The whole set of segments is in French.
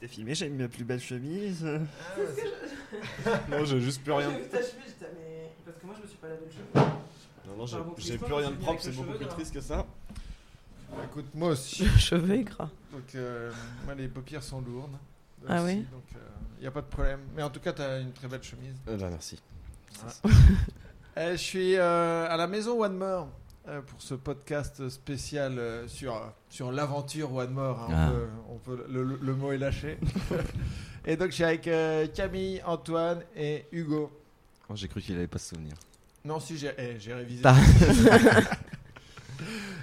c'était filmé, j'ai mis ma plus belle chemise. Ah, non, j'ai juste plus rien. ta chemise, j'étais, mais. Parce que moi, je me suis pas lavé le cheveu. Non, non, j'ai- j'ai plus rien de propre, c'est beaucoup plus triste que ça. Écoute, moi aussi. Le cheveu est gras. Donc, euh, moi, les paupières sont lourdes. Ah aussi, oui Donc, il n'y a pas de problème. Mais en tout cas, tu as une très belle chemise. Euh, bah, merci. Euh, je suis euh, à la maison One More euh, pour ce podcast spécial euh, sur, sur l'aventure One More. hein. Ah. On peut- on peut- le, le- le mot est lâché. et donc, je suis avec euh, Camille, Antoine et Hugo. Oh, j'ai cru qu'il allait pas se souvenir. Non, si, j'ai eh, j'ai révisé.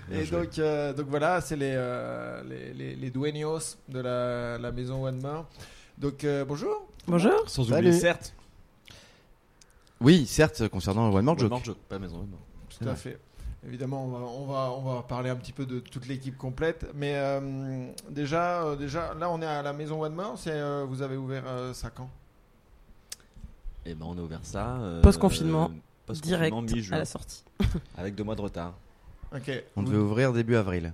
Bien Et donc, euh, donc voilà, c'est les, euh, les, les, les dueños de la, la maison One More. Donc, euh, bonjour. Bonjour. Sans Salut. oublier, certes. Oui, certes, concernant One More One Joke. More Joke, pas maison. One More. Tout à fait. Évidemment, on va, on, va, on va parler un petit peu de toute l'équipe complète. Mais euh, déjà, euh, déjà, là, on est à la maison One More. C'est, euh, vous avez ouvert euh, ça quand? Et ben, on a ouvert ça. euh, Post-confinement, euh, post-confinement, Direct à la sortie. Avec deux mois de retard. Ok. On Vous- devait ouvrir début avril.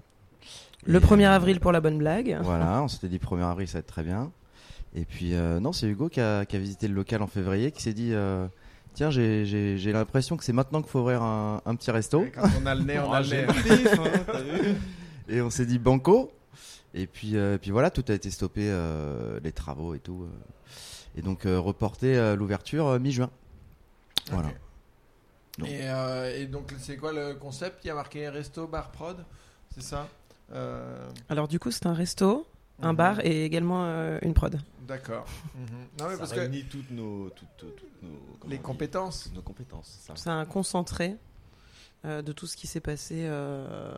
Le Et, 1er euh, avril pour la bonne blague. Voilà, on s'était dit 1er avril, ça va être très bien. Et puis, euh, non, c'est Hugo qui a, qui a visité le local en février, qui s'est dit euh, Tiens, j'ai- j'ai j'ai l'impression que c'est maintenant qu'il faut ouvrir un, un petit resto. Quand on a le nez, on a le nez. hein, Et on s'est dit Banco. Et puis, euh, puis voilà, tout a été stoppé, euh, les travaux et tout. euh. et donc, euh, reporté euh, l'ouverture euh, mi-juin. Voilà. Donc. Et, euh, et donc, c'est quoi le concept Il y a marqué resto, bar, prod? C'est ça? Euh, Alors du coup, c'est un resto, un bar et également euh, une prod. D'accord. Mhm. Non, mais Ça parce que réunit toutes nos, toutes, toutes nos, comment les dit compétences. Nos compétences. c'est un concentré euh, de tout ce qui s'est passé euh,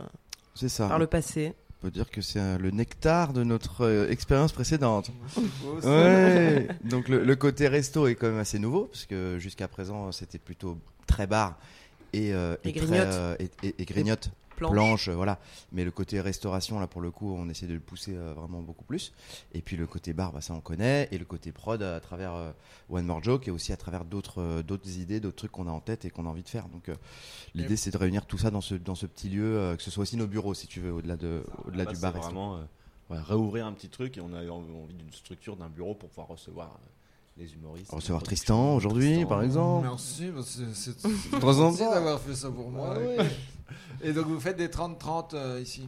C'est ça. par le passé. On peut dire que c'est euh, le nectar de notre euh, expérience précédente. C'est beau, ça. Ouais. Donc le, le côté resto est quand même assez nouveau parce que jusqu'à présent c'était plutôt très bar et euh, Et très, grignote. euh, et, et- et grignote, Planche. planche, euh, voilà. Mais le côté restauration là pour le coup on essaie de le pousser euh, vraiment beaucoup plus. Et puis le côté bar bah, ça on connaît et le côté prod à travers euh, One More Joke et aussi à travers d'autres euh, d'autres idées, d'autres trucs qu'on a en tête et qu'on a envie de faire. Donc euh, l'idée c'est de réunir tout ça dans ce dans ce petit lieu, euh, que ce soit aussi nos bureaux si tu veux au-delà de au-delà Là, du bar. vraiment euh, ouais, réouvrir un petit truc et on a envie d'une structure d'un bureau pour pouvoir recevoir euh, les humoristes. Recevoir Tristan aujourd'hui, par exemple. Merci, c'est en gentil d'avoir fait ça pour moi. Ah ouais. Et donc vous faites des 30-30 euh, ici?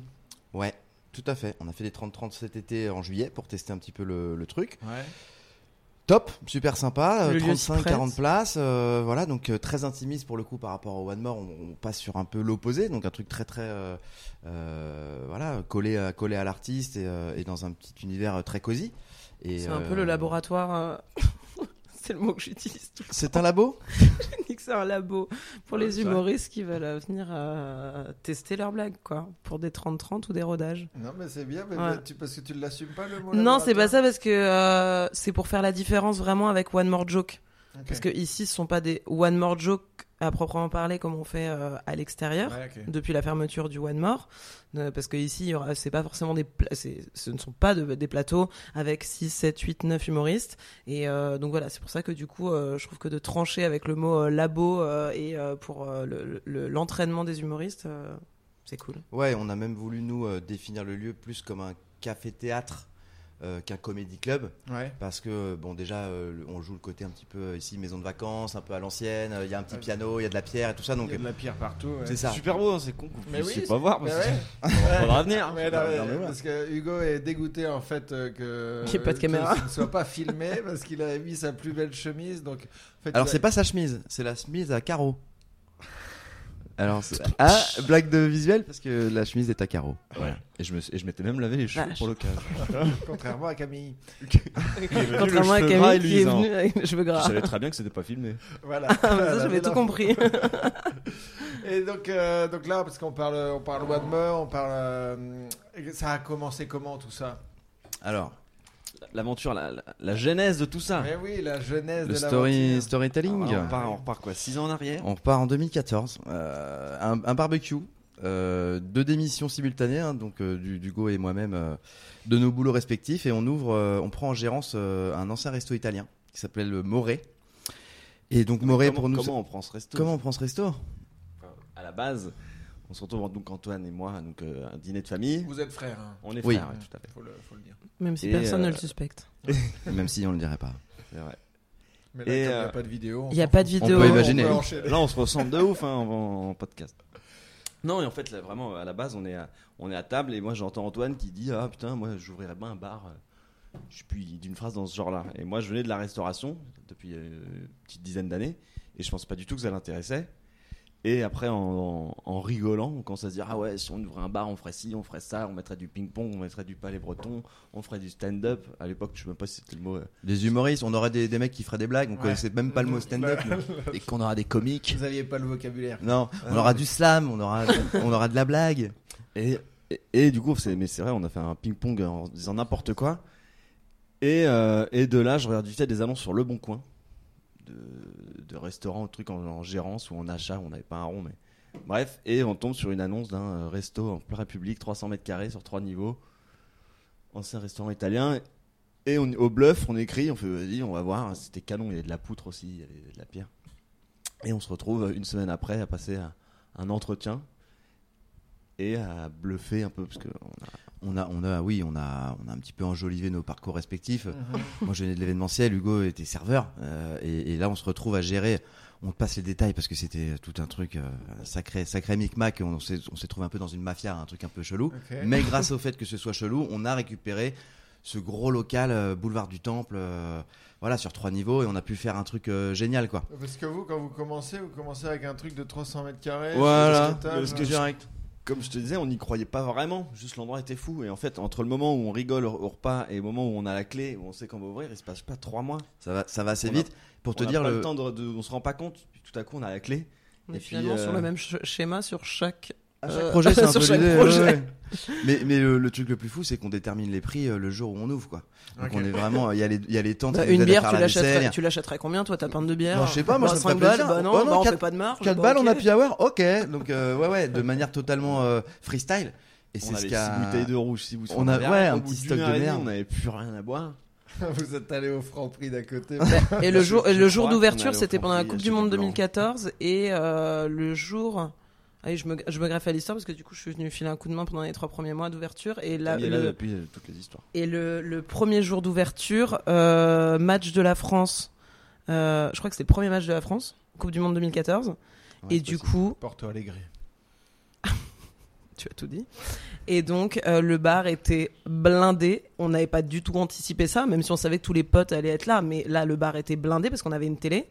Ouais, tout à fait. On a fait des 30-30 cet été en juillet pour tester un petit peu le, le truc. Ouais. Top, super sympa. Le euh, lieu s'y 35, prête. 40 places. euh, voilà, donc euh, très intimiste pour le coup par rapport au One More. On, on passe sur un peu l'opposé, donc un truc très très euh, euh, voilà collé à collé à l'artiste et, euh, et dans un petit univers euh, très cosy. C'est un euh, peu le laboratoire. euh, c'est le mot que j'utilise tout le C'est un labo temps. C'est un labo pour Ouais, les humoristes qui veulent euh, venir euh, tester leurs blagues, quoi. Pour des 30-30 ou des rodages. Non mais c'est bien, mais Ouais. tu- parce que tu l'assumes pas le mot. Non, c'est pas ça parce que euh, c'est pour faire la différence vraiment avec One More Joke. Ok. Parce que ici, ce sont pas des One More Joke à proprement parler comme on fait euh, à l'extérieur. Ouais, depuis la fermeture du One More, euh, parce que ici, c'est pas forcément des, pla- c'est- ce ne sont pas de- des plateaux avec 6, 7, 8, 9 humoristes, et euh, donc voilà, c'est pour ça que du coup, euh, je trouve que de trancher avec le mot euh, labo euh, et euh, pour euh, le- le- l'entraînement des humoristes, euh, c'est cool. Ouais, on a même voulu nous euh, définir le lieu plus comme un café-théâtre euh, qu'un comédie club. Ouais. Parce que, bon, déjà, euh, on joue le côté un petit peu euh, ici, maison de vacances, un peu à l'ancienne. euh, Il y a un petit Ouais. piano, il y a de la pierre et tout ça. Il Donc, y a de la pierre partout. ouais. c'est ça. Super beau, hein, c'est con. Mais oui, pas voir. Mais parce ouais. que- Faudra venir. Ouais, non, mais- Non, mais ouais. Parce que Hugo est dégoûté en fait que Qu'il y ait pas de caméra. ne soit pas filmé parce qu'il avait mis sa plus belle chemise. Donc, en fait, Alors, il a- c'est pas sa chemise, c'est la chemise à carreaux. Alors, ah, blague de visuel parce que la chemise est à carreaux. Voilà. Et je me- et je m'étais même lavé les cheveux Vache. pour l'occasion. contrairement à Camille. Contrairement à Camille qui est luisant. venu avec les cheveux Je gras. savais très bien que c'était pas filmé. Voilà. Ah, mais ça, j'avais tout compris. Et donc, euh, donc là, parce qu'on parle, on parle More, on parle. euh, ça a commencé comment tout ça? Alors, L'aventure, la, la- la genèse de tout ça. Mais oui, la genèse le de story, storytelling. Alors, on, repart, on repart quoi 6 ans en arrière? On repart en 2014. euh, un, un barbecue. euh, deux démissions simultanées, hein, donc euh, du, Dugo et moi-même, euh, de nos boulots respectifs, et on ouvre, euh, on prend en gérance euh, un ancien resto italien qui s'appelait le Moré. Et donc Moré pour nous, comment on prend ce resto? Comment on prend ce resto? À la base, On se retrouve donc Antoine et moi, donc euh, un dîner de famille. Vous êtes frères. hein. On est Oui. frères, ouais, tout à fait. Faut le, faut le dire. Même si Et, personne ne euh, le suspecte. Même si on le dirait pas. C'est vrai. Mais là, Et, il n'y euh, a pas de vidéo. Il y a pas de vidéo. On peut imaginer. peut. Là, on se ressemble de ouf hein, en, en podcast. Non, et en fait, là, vraiment, à la base, on est à, on est à table et moi, j'entends Antoine qui dit Ah putain, moi, j'ouvrirais bien un bar. euh, Je suis plus d'une phrase dans ce genre-là. Et moi, je venais de la restauration depuis euh, une petite dizaine d'années et je pense pas du tout que ça l'intéressait. Et après, en, en- en rigolant, on commence à se dire Ah ouais, si on ouvrait un bar, on ferait ci, on ferait ça, on mettrait du ping-pong, on mettrait du palais breton, on ferait du stand-up. À l'époque, je sais même pas si c'était le mot. euh, Des humoristes, on aurait des, des mecs qui feraient des blagues, on Ouais. connaissait même pas le mot stand-up. mais- et qu'on aura des comiques. Vous aviez pas le vocabulaire. Non, on aura du slam, on aura, on aura de la blague. Et, et, et du coup, c'est, mais c'est vrai, on a fait un ping-pong en disant n'importe quoi. Et, euh, et de là, je fait des annonces sur Le Bon Coin, de, de restaurants, ou trucs en, gérance ou en achat, on n'avait pas un rond, mais bref. Et on tombe sur une annonce d'un euh, resto en plein République, 300 mètres carrés sur trois niveaux, ancien restaurant italien. Et au bluff, on écrit, on fait vas-y, on va voir. C'était canon, il y avait de la poutre aussi, il y avait de la pierre. Et on se retrouve une semaine après à passer un, un entretien et à bluffer un peu parce On a, on a, oui, on a, on a un petit peu enjolivé nos parcours respectifs. Mhm. Moi, je venais de l'événementiel, Hugo était serveur, euh, et, et là, on se retrouve à gérer. On te passe les détails parce que c'était tout un truc euh, sacré, sacré micmac. On s'est, on s'est trouvé un peu dans une mafia, un truc un peu chelou. Mais grâce au fait que ce soit chelou, on a récupéré ce gros local euh, boulevard du Temple, euh, voilà, sur trois niveaux, et on a pu faire un truc euh, génial, quoi. Parce que vous, quand vous commencez, vous commencez avec un truc de 300 mètres carrés. Voilà, sur l'étage, euh, comme je te disais, on n'y croyait pas vraiment. Juste l'endroit était fou. Et en fait, entre le moment où on rigole au repas et le moment où on a la clé, où on sait qu'on va ouvrir, il se passe pas trois mois. Ça va, ça va assez On a- vite. Pour te on a dire pas le, le temps de, de- on se rend pas compte. Puis tout à coup, on a la clé. On est Et puis, finalement sur euh, le même sch- schéma sur chaque. À euh, chaque projet, c'est un peu l'idée, ouais, ouais. Mais, mais le, le truc le plus fou, c'est qu'on détermine les prix euh, le jour où on ouvre, quoi. Donc on est vraiment, il y a les, il y a les tentes Bah, une bière, tu la l'achèterais, tu l'achèterais combien toi ta pinte de bière Non, je sais pas, moi, Bah, ça me 5 ferait balles, bah non, Oh non, bah, on quatre- fait pas de marge. 4 bah, balles, on a happy hour, ok. Donc euh, ouais, ouais, de manière totalement euh, freestyle. Et on c'est ce qu'a. six bouteilles de rouge, six bouteilles. On a- ouais, un petit stock de merde. On n'avait plus rien à boire. vous êtes allé au franc prix d'à côté. Et le jour, le jour d'ouverture, c'était pendant la Coupe du Monde Cheval Blanc. 2014 et euh, le jour. Allez, je me, je me greffe à l'histoire parce que du coup, je suis venu filer un coup de main pendant les trois premiers mois d'ouverture et là, le, depuis euh, toutes les histoires. et le, le premier jour d'ouverture, euh, match de la France. euh, je crois que c'était le premier match de la France, Coupe du Monde 2014. Ouais, et c'est du possible. coup, Porto Alegre. Tu as tout dit. Et donc, euh, le bar était blindé. On n'avait pas du tout anticipé ça, même si on savait que tous les potes allaient être là. Mais là, le bar était blindé parce qu'on avait une télé.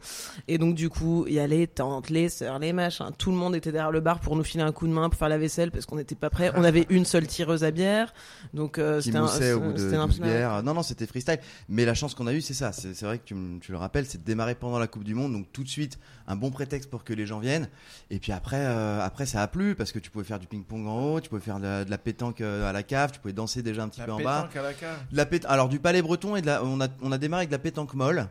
Et donc, du coup, il y a les tantes, les sœurs, les machins. Tout le monde était derrière le bar pour nous filer un coup de main, pour faire la vaisselle parce qu'on n'était pas prêts. On avait une seule tireuse à bière. Donc, euh, c'était un, au bout de c'était un- 12 bières. Non, non, c'était freestyle. Mais la chance qu'on a eue, c'est ça. C'est vrai que tu, tu le rappelles, c'est de démarrer pendant la Coupe du Monde. Donc tout de suite, un bon prétexte pour que les gens viennent. Et puis après, euh, après ça a plu parce que tu pouvais faire du ping-pong en haut, tu pouvais faire de la, de la pétanque euh, à la cave, tu pouvais danser déjà un petit La peu en bas. pétanque à la cave. De la pét- Alors du palais breton et de la... on, a, on a démarré avec de la pétanque molle.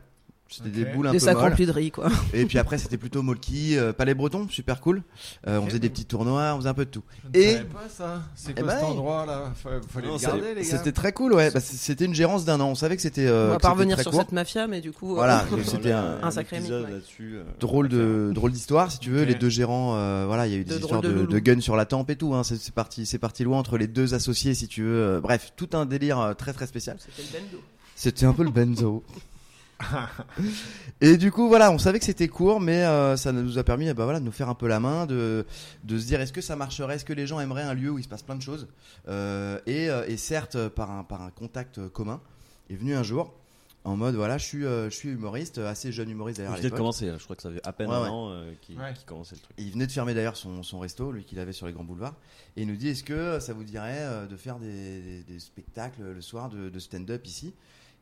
C'était Ok. des boules un des peu sacs molles. de riz, quoi. Et puis après, c'était plutôt molki, euh, palais breton, super cool. Euh, On faisait des petits tournois, on faisait un peu de tout. Je ne Et- pas ça. C'est Eh quoi ben, cet endroit là Fallait fallait Non, le ça- garder les gars. C'était très cool, ouais. Bah, c'était une gérance d'un an. On savait que c'était. euh, on va pas revenir sur court. cette mafia, mais du coup. Voilà, euh, et c'était un- un sacré épisode là-dessus. euh, drôle de drôle d'histoire si tu veux les deux gérants voilà il y a eu des De histoires de guns sur la tempe et tout hein. c'est c'est parti c'est parti loin entre les deux associés si tu veux bref tout un délire très très spécial C'était le bendo. c'était un peu le benzo et du coup voilà on savait que c'était court mais euh, ça nous a permis bah, voilà, de nous faire un peu la main de, de se dire est-ce que ça marcherait? Est-ce que les gens aimeraient un lieu où il se passe plein de choses? Euh, et, euh, et certes par un, par un contact commun est venu un jour en mode voilà je suis, euh, je suis humoriste assez jeune humoriste d'ailleurs Il venait de commencer, je crois que ça fait à peine Ouais, un ouais. an euh, qu'il Ouais. qu'il commençait le truc. Et il venait de fermer d'ailleurs son, son resto, lui qu'il avait sur les grands boulevards. Et il nous dit est-ce que ça vous dirait euh, de faire des, des- des spectacles le soir de, de stand-up ici?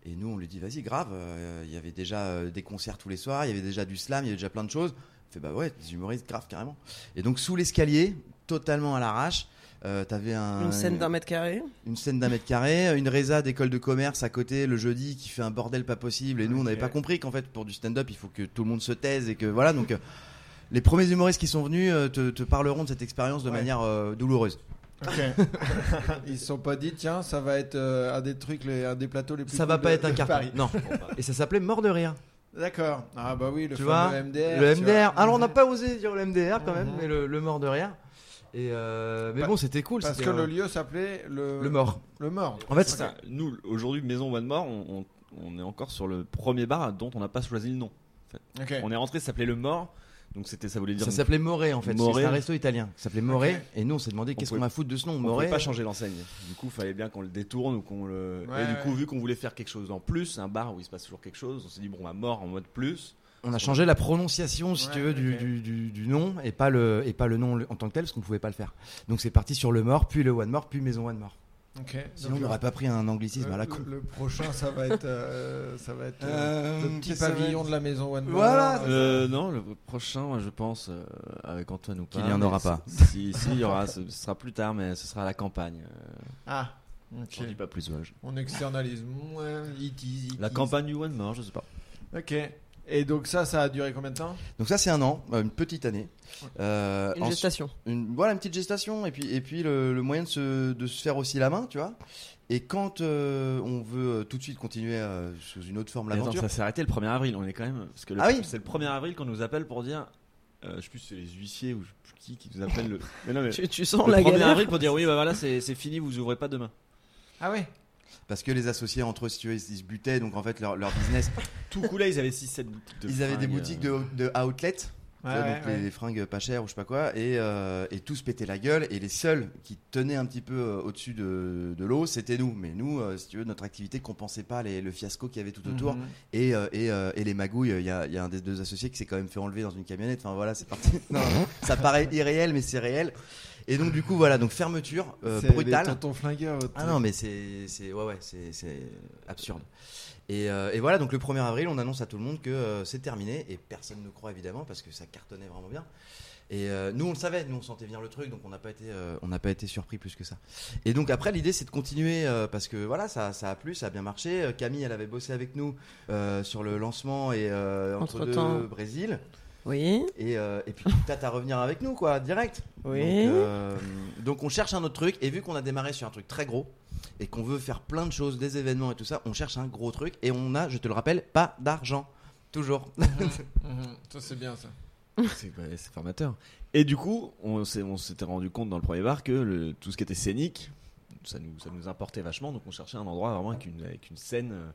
Et nous on lui dit vas-y, grave. euh, Il y avait déjà euh, des concerts tous les soirs, il y avait déjà du slam, il y avait déjà plein de choses. On fait bah ouais, des humoristes, grave, carrément. Et donc sous l'escalier, totalement à l'arrache, euh, t'avais un, Une scène d'un mètre carré. une scène d'un mètre carré, une résa d'école de commerce à côté le jeudi qui fait un bordel pas possible. Et nous, on n'avait pas compris qu'en fait, pour du stand-up, il faut que tout le monde se taise et que voilà. Donc, euh, les premiers humoristes qui sont venus te, te parleront de cette expérience de Ouais. manière euh, douloureuse. Ok. Ils se sont pas dit tiens ça va être euh, un des trucs les, un des plateaux les plus Ça va cool pas de- être un carton. Paris. Non. Et ça s'appelait Mort de rire. D'accord. Ah bah oui le Tu fameux vois MDR. le tu MDR. vois. Alors, on n'a pas osé dire le MDR quand même, Mhm. mais le, le Mort de rire. Et euh, mais bon, c'était cool. Parce que le lieu s'appelait le... le mort. Le mort. En fait, ça. Nous, aujourd'hui, Maison One More, on, on- on est encore sur le premier bar dont on n'a pas choisi le nom. On est rentré, ça s'appelait Le Mort. Donc c'était, ça voulait dire. Ça s'appelait Moré en fait. C'est un resto italien. Ça s'appelait Moré. Et nous, on s'est demandé qu'est-ce qu'on a à foutre de ce nom. on ne pas changer l'enseigne. Du coup, il fallait bien qu'on le détourne ou qu'on le. Ouais, et du ouais. coup, vu qu'on voulait faire quelque chose en plus, un bar où il se passe toujours quelque chose, on s'est dit bon, bah mort en mode plus. On a changé la prononciation, si Ouais, tu veux, du, du, du- du nom et pas le et pas le nom en tant que tel, parce qu'on pouvait pas le faire. Donc c'est parti sur le mort, puis le One More, puis Maison One More. Sinon, on n'aurait pas pris un anglicisme le, à la con. le prochain, ça va être, euh, ça va être euh, Euh, le petit pavillon de la maison One More. Voilà. Euh, non, le prochain, moi, je pense, euh, avec Antoine ou pas. Qu'il y en aura pas. Si, si, il y aura, ce ce sera plus tard, mais ce sera à la campagne. Euh, Ah. Ok. J'en dis pas plus. ouais, je- On externalise. Ouais, it is, it La is. campagne du One More, je sais pas. Ok. Et donc ça, ça a duré combien de temps? Donc ça, c'est un an, euh, une petite année. Euh, Une gestation. une- voilà une petite gestation et puis et puis le, le moyen de se, de se faire aussi la main tu vois et quand euh, on veut euh, tout de suite continuer euh, sous une autre forme l'aventure ça s'est arrêté le 1er avril. On est quand même. Parce que le- Ah oui. c'est le 1er avril qu'on nous appelle pour dire. euh, je sais plus si c'est les huissiers ou je sais plus qui qui nous appelle le. Mais non, mais. Tu, tu sens le la 1er galère. avril pour dire oui, bah voilà, c'est c'est fini, vous ouvrez pas demain. Ah ouais? Parce que les associés entre eux si tu veux, ils, se butaient donc en fait leur, leur business Tout coup là, ils avaient 6-7 boutiques de ils avaient des boutiques euh, de, de outlet Ouais, vois, ouais, donc ouais. les, les fringues pas chères ou je sais pas quoi et, euh, et tous pétaient la gueule et les seuls qui tenaient un petit peu euh, au-dessus de, de l'eau c'était nous mais nous euh, si tu veux notre activité compensait pas les- le fiasco qu'il y avait tout autour Mhm. et, et, et les magouilles, il y y a un des deux associés qui s'est quand même fait enlever dans une camionnette. Enfin voilà, c'est parti. Non, ça paraît irréel, mais c'est réel. Et donc du coup voilà, donc fermeture euh, C'est brutale. flingueurs. votre Ah non, mais c'est c'est ouais ouais, c'est c'est absurde. Et, euh, et voilà, donc le 1er avril, on annonce à tout le monde que euh, c'est terminé et personne ne croit évidemment parce que ça cartonnait vraiment bien. Et euh, nous on le savait, nous on sentait venir le truc, donc on n'a pas été, euh, on n'a pas été surpris plus que ça. Et donc après l'idée c'est de continuer euh, parce que voilà ça, ça a plu, ça a bien marché. Camille elle avait bossé avec nous euh, sur le lancement et euh, entre Entre-temps. deux Brésil. Oui. Et, euh, et puis t'as à revenir avec nous quoi, direct. Oui. Donc, euh, donc on cherche un autre truc et vu qu'on a démarré sur un truc très gros et qu'on veut faire plein de choses, des événements et tout ça, on cherche un gros truc et on a, je te le rappelle, pas d'argent. Toujours. Mhm. Ça c'est bien ça. C'est ouais, formateur. Et du coup, on s'est- on s'était rendu compte dans le premier bar que le- tout ce qui était scénique, ça nous, ça nous importait vachement. Donc on cherchait un endroit vraiment avec une, avec une scène euh,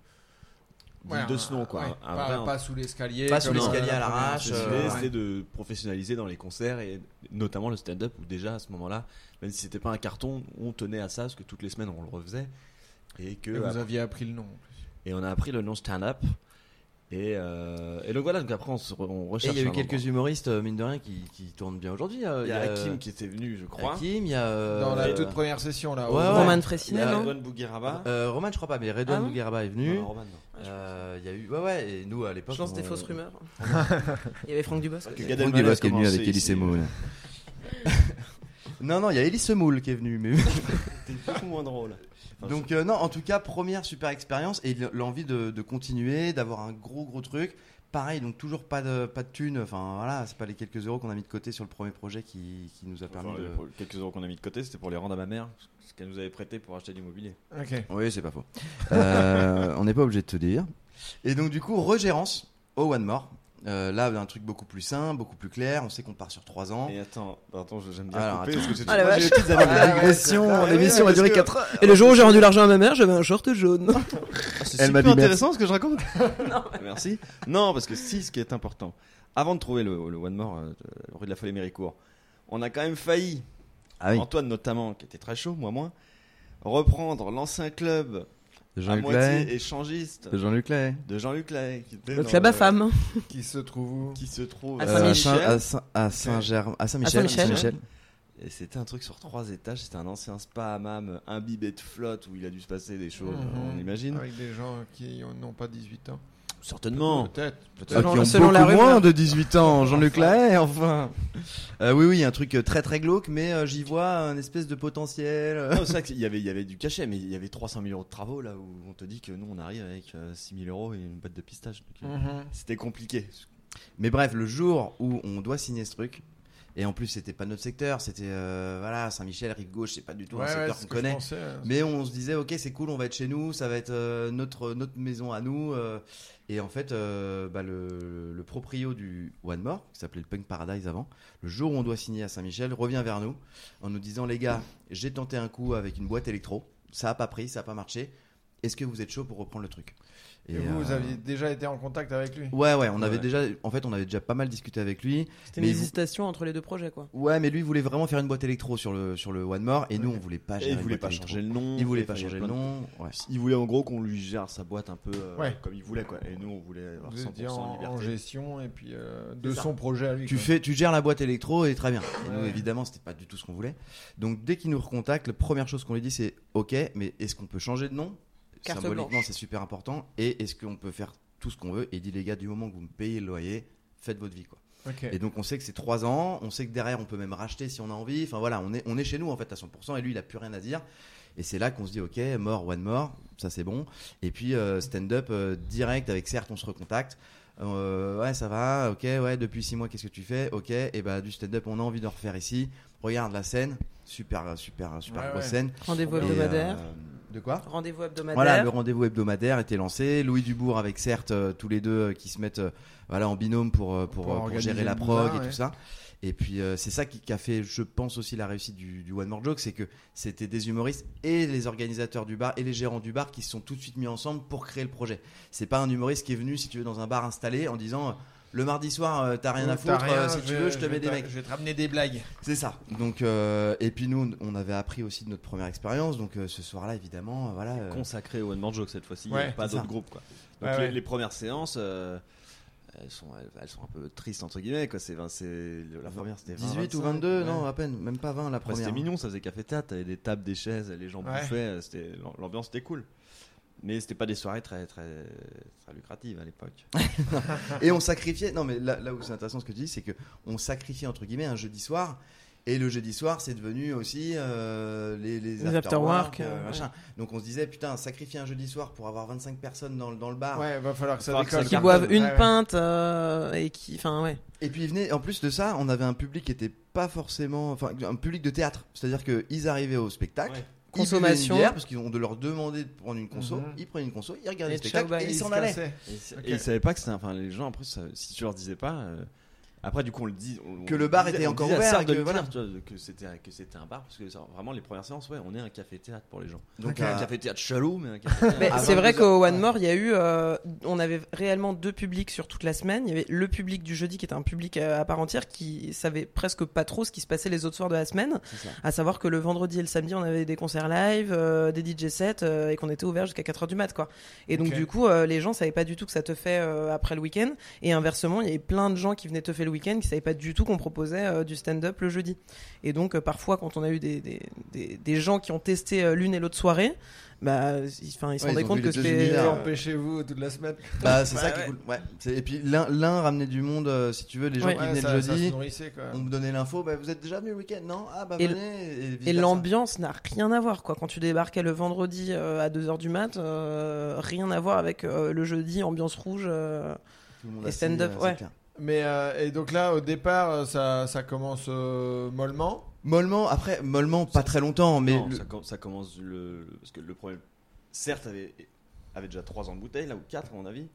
Ouais, de nom. Quoi. ouais, Un pas, sous l'escalier. Pas sous l'escalier à la l'arrache, euh, c'était de professionnaliser dans les concerts et notamment le stand-up où déjà à ce moment-là, même si c'était pas un carton, on tenait à ça parce que toutes les semaines on le refaisait et que Et vous après- aviez appris le nom. en plus. et on a appris le nom stand-up et, euh, et donc voilà donc après on, se recherche il y a eu quelques endroit. humoristes, euh, mine de rien, qui, qui tournent bien aujourd'hui. euh, il y a Hakim qui était venu je crois Hakim, il y a. euh, Dans la euh, toute première session là. Ouais, ouais. Roman y non Redouane Bougueraba euh, Roman, je crois pas, mais Redouane Ah Bougueraba est venu. Non, non, Roman, non. Euh, Il y a eu. Ouais, ouais, et nous à l'époque. Je lance des fausses rumeurs. Il y avait Franck Dubosc. Franck Dubosc qui est venu avec Elise ici. Semoul. non, non, il y a Elise Semoul qui est venue. Mais... C'était beaucoup moins drôle Donc, euh, non, en tout cas, première super expérience et l'envie de, de continuer, d'avoir un gros, gros truc. Pareil, donc toujours pas de, pas de thunes. Enfin, voilà, c'est pas les quelques euros qu'on a mis de côté sur le premier projet qui, qui nous a permis Enfin, de. Quelques euros qu'on a mis de côté, c'était pour les rendre à ma mère, ce qu'elle nous avait prêté pour acheter du mobilier. Ok. Oui, c'est pas faux. Euh, on n'est pas obligé de te dire. Et donc, du coup, regérance au One More. Euh, là, un truc beaucoup plus sain, beaucoup plus clair. On sait qu'on part sur 3 ans. Et attends, j'aime bien Alors, couper attends. parce que c'est Ah, la. Ah, digression, ouais, l'émission ouais, a duré parce que- 4 heures. Et le jour où j'ai rendu l'argent à ma mère, j'avais un short jaune. Ah, c'est super intéressant ce que je raconte. Merci. Non, parce que si, ce qui est important, avant de trouver le, le One More, euh, rue de la Folie Méricourt, on a quand même failli, Ah oui, Antoine notamment, qui était très chaud, moi moins, reprendre l'ancien club de à Jean-Luc moitié Lahaye. échangiste De Jean-Luc Lahaye. de Jean-Luc Lahaye, qui, était Le dans club à le- femmes. Qui se trouve où? Qui se trouve À Euh, Saint-Michel. à Saint- à Saint-Germain, à Saint-Michel. À Saint-Michel. Saint-Michel. Et c'était un truc sur trois étages, c'était un ancien spa à mam imbibé de flotte où il a dû se passer des choses, Mhm. on imagine. Avec des gens qui n'ont pas 18 ans. Certainement. Peut-être. Ah, Selon- qui ont selon la beaucoup rumeur. moins de 18 ans, Jean-Luc Lahaye, enfin. Euh, oui, oui, un truc très très glauque, mais euh, j'y vois un espèce de potentiel. euh. Non, c'est vrai qu'il y avait, il y avait du cachet, mais il y avait 300 000 euros de travaux là où on te dit que nous on arrive avec euh, 6 000 euros et une boîte de pistache. Euh, Mhm. C'était compliqué. Mais bref, le jour où on doit signer ce truc, Et en plus, c'était pas notre secteur, c'était euh, voilà Saint-Michel, rive gauche, c'est pas du tout Ouais, un secteur qu'on connaît. pensais. Mais on se disait, ok, c'est cool, on va être chez nous, ça va être euh, notre, notre maison à nous. euh, et en fait, euh, bah, le, le proprio du One More, qui s'appelait le Punk Paradise avant, le jour où on doit signer à Saint-Michel, revient vers nous en nous disant, les gars, j'ai tenté un coup avec une boîte électro, ça a pas pris, ça a pas marché. Est-ce que vous êtes chaud pour reprendre le truc? Et, vous, vous euh, aviez déjà été en contact avec lui? Ouais, ouais, on avait Ouais. déjà, en fait, on avait déjà pas mal discuté avec lui. C'était une vous- hésitation entre les deux projets, quoi. Ouais, mais lui voulait vraiment faire une boîte électro sur le, sur le One More, et nous, on voulait pas Et il voulait pas électro. changer le nom. Il voulait pas changer le de- nom. Ouais. Il voulait en gros qu'on lui gère sa boîte un peu euh, Ouais. comme il voulait quoi. Et nous on voulait avoir Vous 100% étiez en, liberté. en gestion et puis euh, de son projet à lui. Tu quoi. fais, tu gères la boîte électro et très bien. Et nous, évidemment, c'était pas du tout ce qu'on voulait. Donc, dès qu'il nous recontacte, la première chose qu'on lui dit, c'est OK, mais est-ce qu'on peut changer de nom? Carte Symboliquement, blanche. c'est super important. Et est-ce qu'on peut faire tout ce qu'on veut Et dit, les gars, du moment que vous me payez le loyer, faites votre vie, quoi. Et donc, on sait que c'est trois ans. On sait que derrière, on peut même racheter si on a envie. Enfin, voilà, on est, on est chez nous, en fait, à 100%. Et lui, il a plus rien à dire. Et c'est là qu'on se dit, OK, mort, one more, ça c'est bon. Et puis, euh, stand-up euh, direct avec certes, on se recontacte. Euh, ouais, ça va, ok, ouais, depuis six mois, qu'est-ce que tu fais? Ok, et bah, du stand-up, on a envie de refaire ici. Regarde la scène, super, super, super Ouais, grosse ouais. scène. Rendez-vous hebdomadaire. De quoi Rendez-vous hebdomadaire. voilà, le rendez-vous hebdomadaire était lancé. Louis Dubourg avec certes euh, tous les deux euh, qui se mettent euh, voilà en binôme pour pour, Pour pour organiser gérer la prog et ouais. tout ça. Et puis euh, c'est ça qui, qui a fait, je pense aussi la réussite du, du One More Joke, c'est que c'était des humoristes et les organisateurs du bar et les gérants du bar qui se sont tout de suite mis ensemble pour créer le projet. C'est pas un humoriste qui est venu si tu veux dans un bar installé en disant euh, le mardi soir euh, t'as rien à Donc, t'as foutre, rien, euh, si tu veux je te mets des mecs. Je vais te ramener des blagues. C'est ça. Donc euh, et puis nous on avait appris aussi de notre première expérience. Donc euh, ce soir-là évidemment euh, voilà. euh, consacré au One More Joke cette fois-ci. Ouais, il y a pas d'autres groupes quoi. Donc Ouais, les, ouais. les premières séances, euh, elles sont elles, elles sont un peu tristes entre guillemets quoi. C'est 20 c'est la première c'était 20, 18 ou 25, 22, ouais. non, à peine, même pas 20 la première. c'était mignon, ça faisait café théâtre, t'avais des tables, des chaises, les gens Ouais. bouffaient, euh, c'était l'ambiance était cool. Mais c'était pas des soirées très très très lucratives à l'époque. Et on sacrifiait, non mais là, là où c'est intéressant ce que tu dis, c'est que on sacrifiait entre guillemets un jeudi soir. Et le jeudi soir, c'est devenu aussi euh, les, les, Les after-work, euh, euh, machin. Donc on se disait, putain, sacrifier un jeudi soir pour avoir 25 personnes dans, le- dans le bar. Ouais, va falloir que ça décolle. Qui boivent une Ouais, pinte euh, et qui. Enfin, ouais. Et puis il venait, en plus de ça, on avait un public qui était pas forcément, enfin un public de théâtre. C'est-à-dire qu'ils arrivaient au spectacle, Ils Consommation. une bière, parce qu'ils ont de leur demander de prendre une conso, Mhm. ils prenaient une conso, ils regardaient Et le spectacle et ils Il s'en se allaient. Et, Ok. et ils savaient pas que c'était. Enfin, les gens après, ça- si tu leur disais pas. euh, après, du coup, on le dit. on- Que on le bar disait- était on encore ouvert que le voilà. dire, tu vois, que c'était que c'était un bar parce que ça- vraiment les premières séances, ouais, on est un café théâtre pour les gens. Donc, Donc un euh, café théâtre chalot, mais un café théâtre. Mais à c'est vrai 22 qu'au One More, il y a eu, euh, on avait réellement deux publics sur toute la semaine. Il y avait le public du jeudi qui était un public euh, à part entière qui savait presque pas trop ce qui se passait les autres soirs de la semaine. c'est ça. À savoir que le vendredi et le samedi, on avait des concerts live, euh, des DJ sets euh, et qu'on était ouvert jusqu'à 4h du mat, quoi. Et donc, Ok. du coup, euh, les gens savaient pas du tout que ça te fait euh, après le week-end. Et inversement, il y avait plein de gens qui venaient te faire le week-end qui savaient pas du tout qu'on proposait euh, du stand-up le jeudi. Et donc, euh, parfois, quand on a eu des, des, des, des gens qui ont testé euh, l'une et l'autre soirée, bah, ils, se Ouais, rendaient ils ont compte que c'était. empêchez-vous toute la semaine. Bah, c'est Ouais, ça qui ouais. est cool. Ouais. Et puis l'un ramenait du monde, euh, si tu veux, les gens Ouais. qui Ouais, venaient ça, le jeudi. On me donnait l'info, bah, vous êtes déjà venu le week-end, non? Ah bah Et venez. Et, l'ambiance n'a rien à voir, quoi. Quand tu débarquais le vendredi euh, à 2h du mat, euh, rien à voir avec euh, le jeudi, ambiance rouge. euh. Tout le monde et stand-up, ouais. Mais euh, et donc là, au départ, euh, ça, ça commence euh, mollement. Mollement, après, mollement, pas très longtemps, mais Non, le- ça, com- ça commence le- parce que le problème, certes, avait, avait déjà 3 ans de bouteille, là ou 4 à mon avis.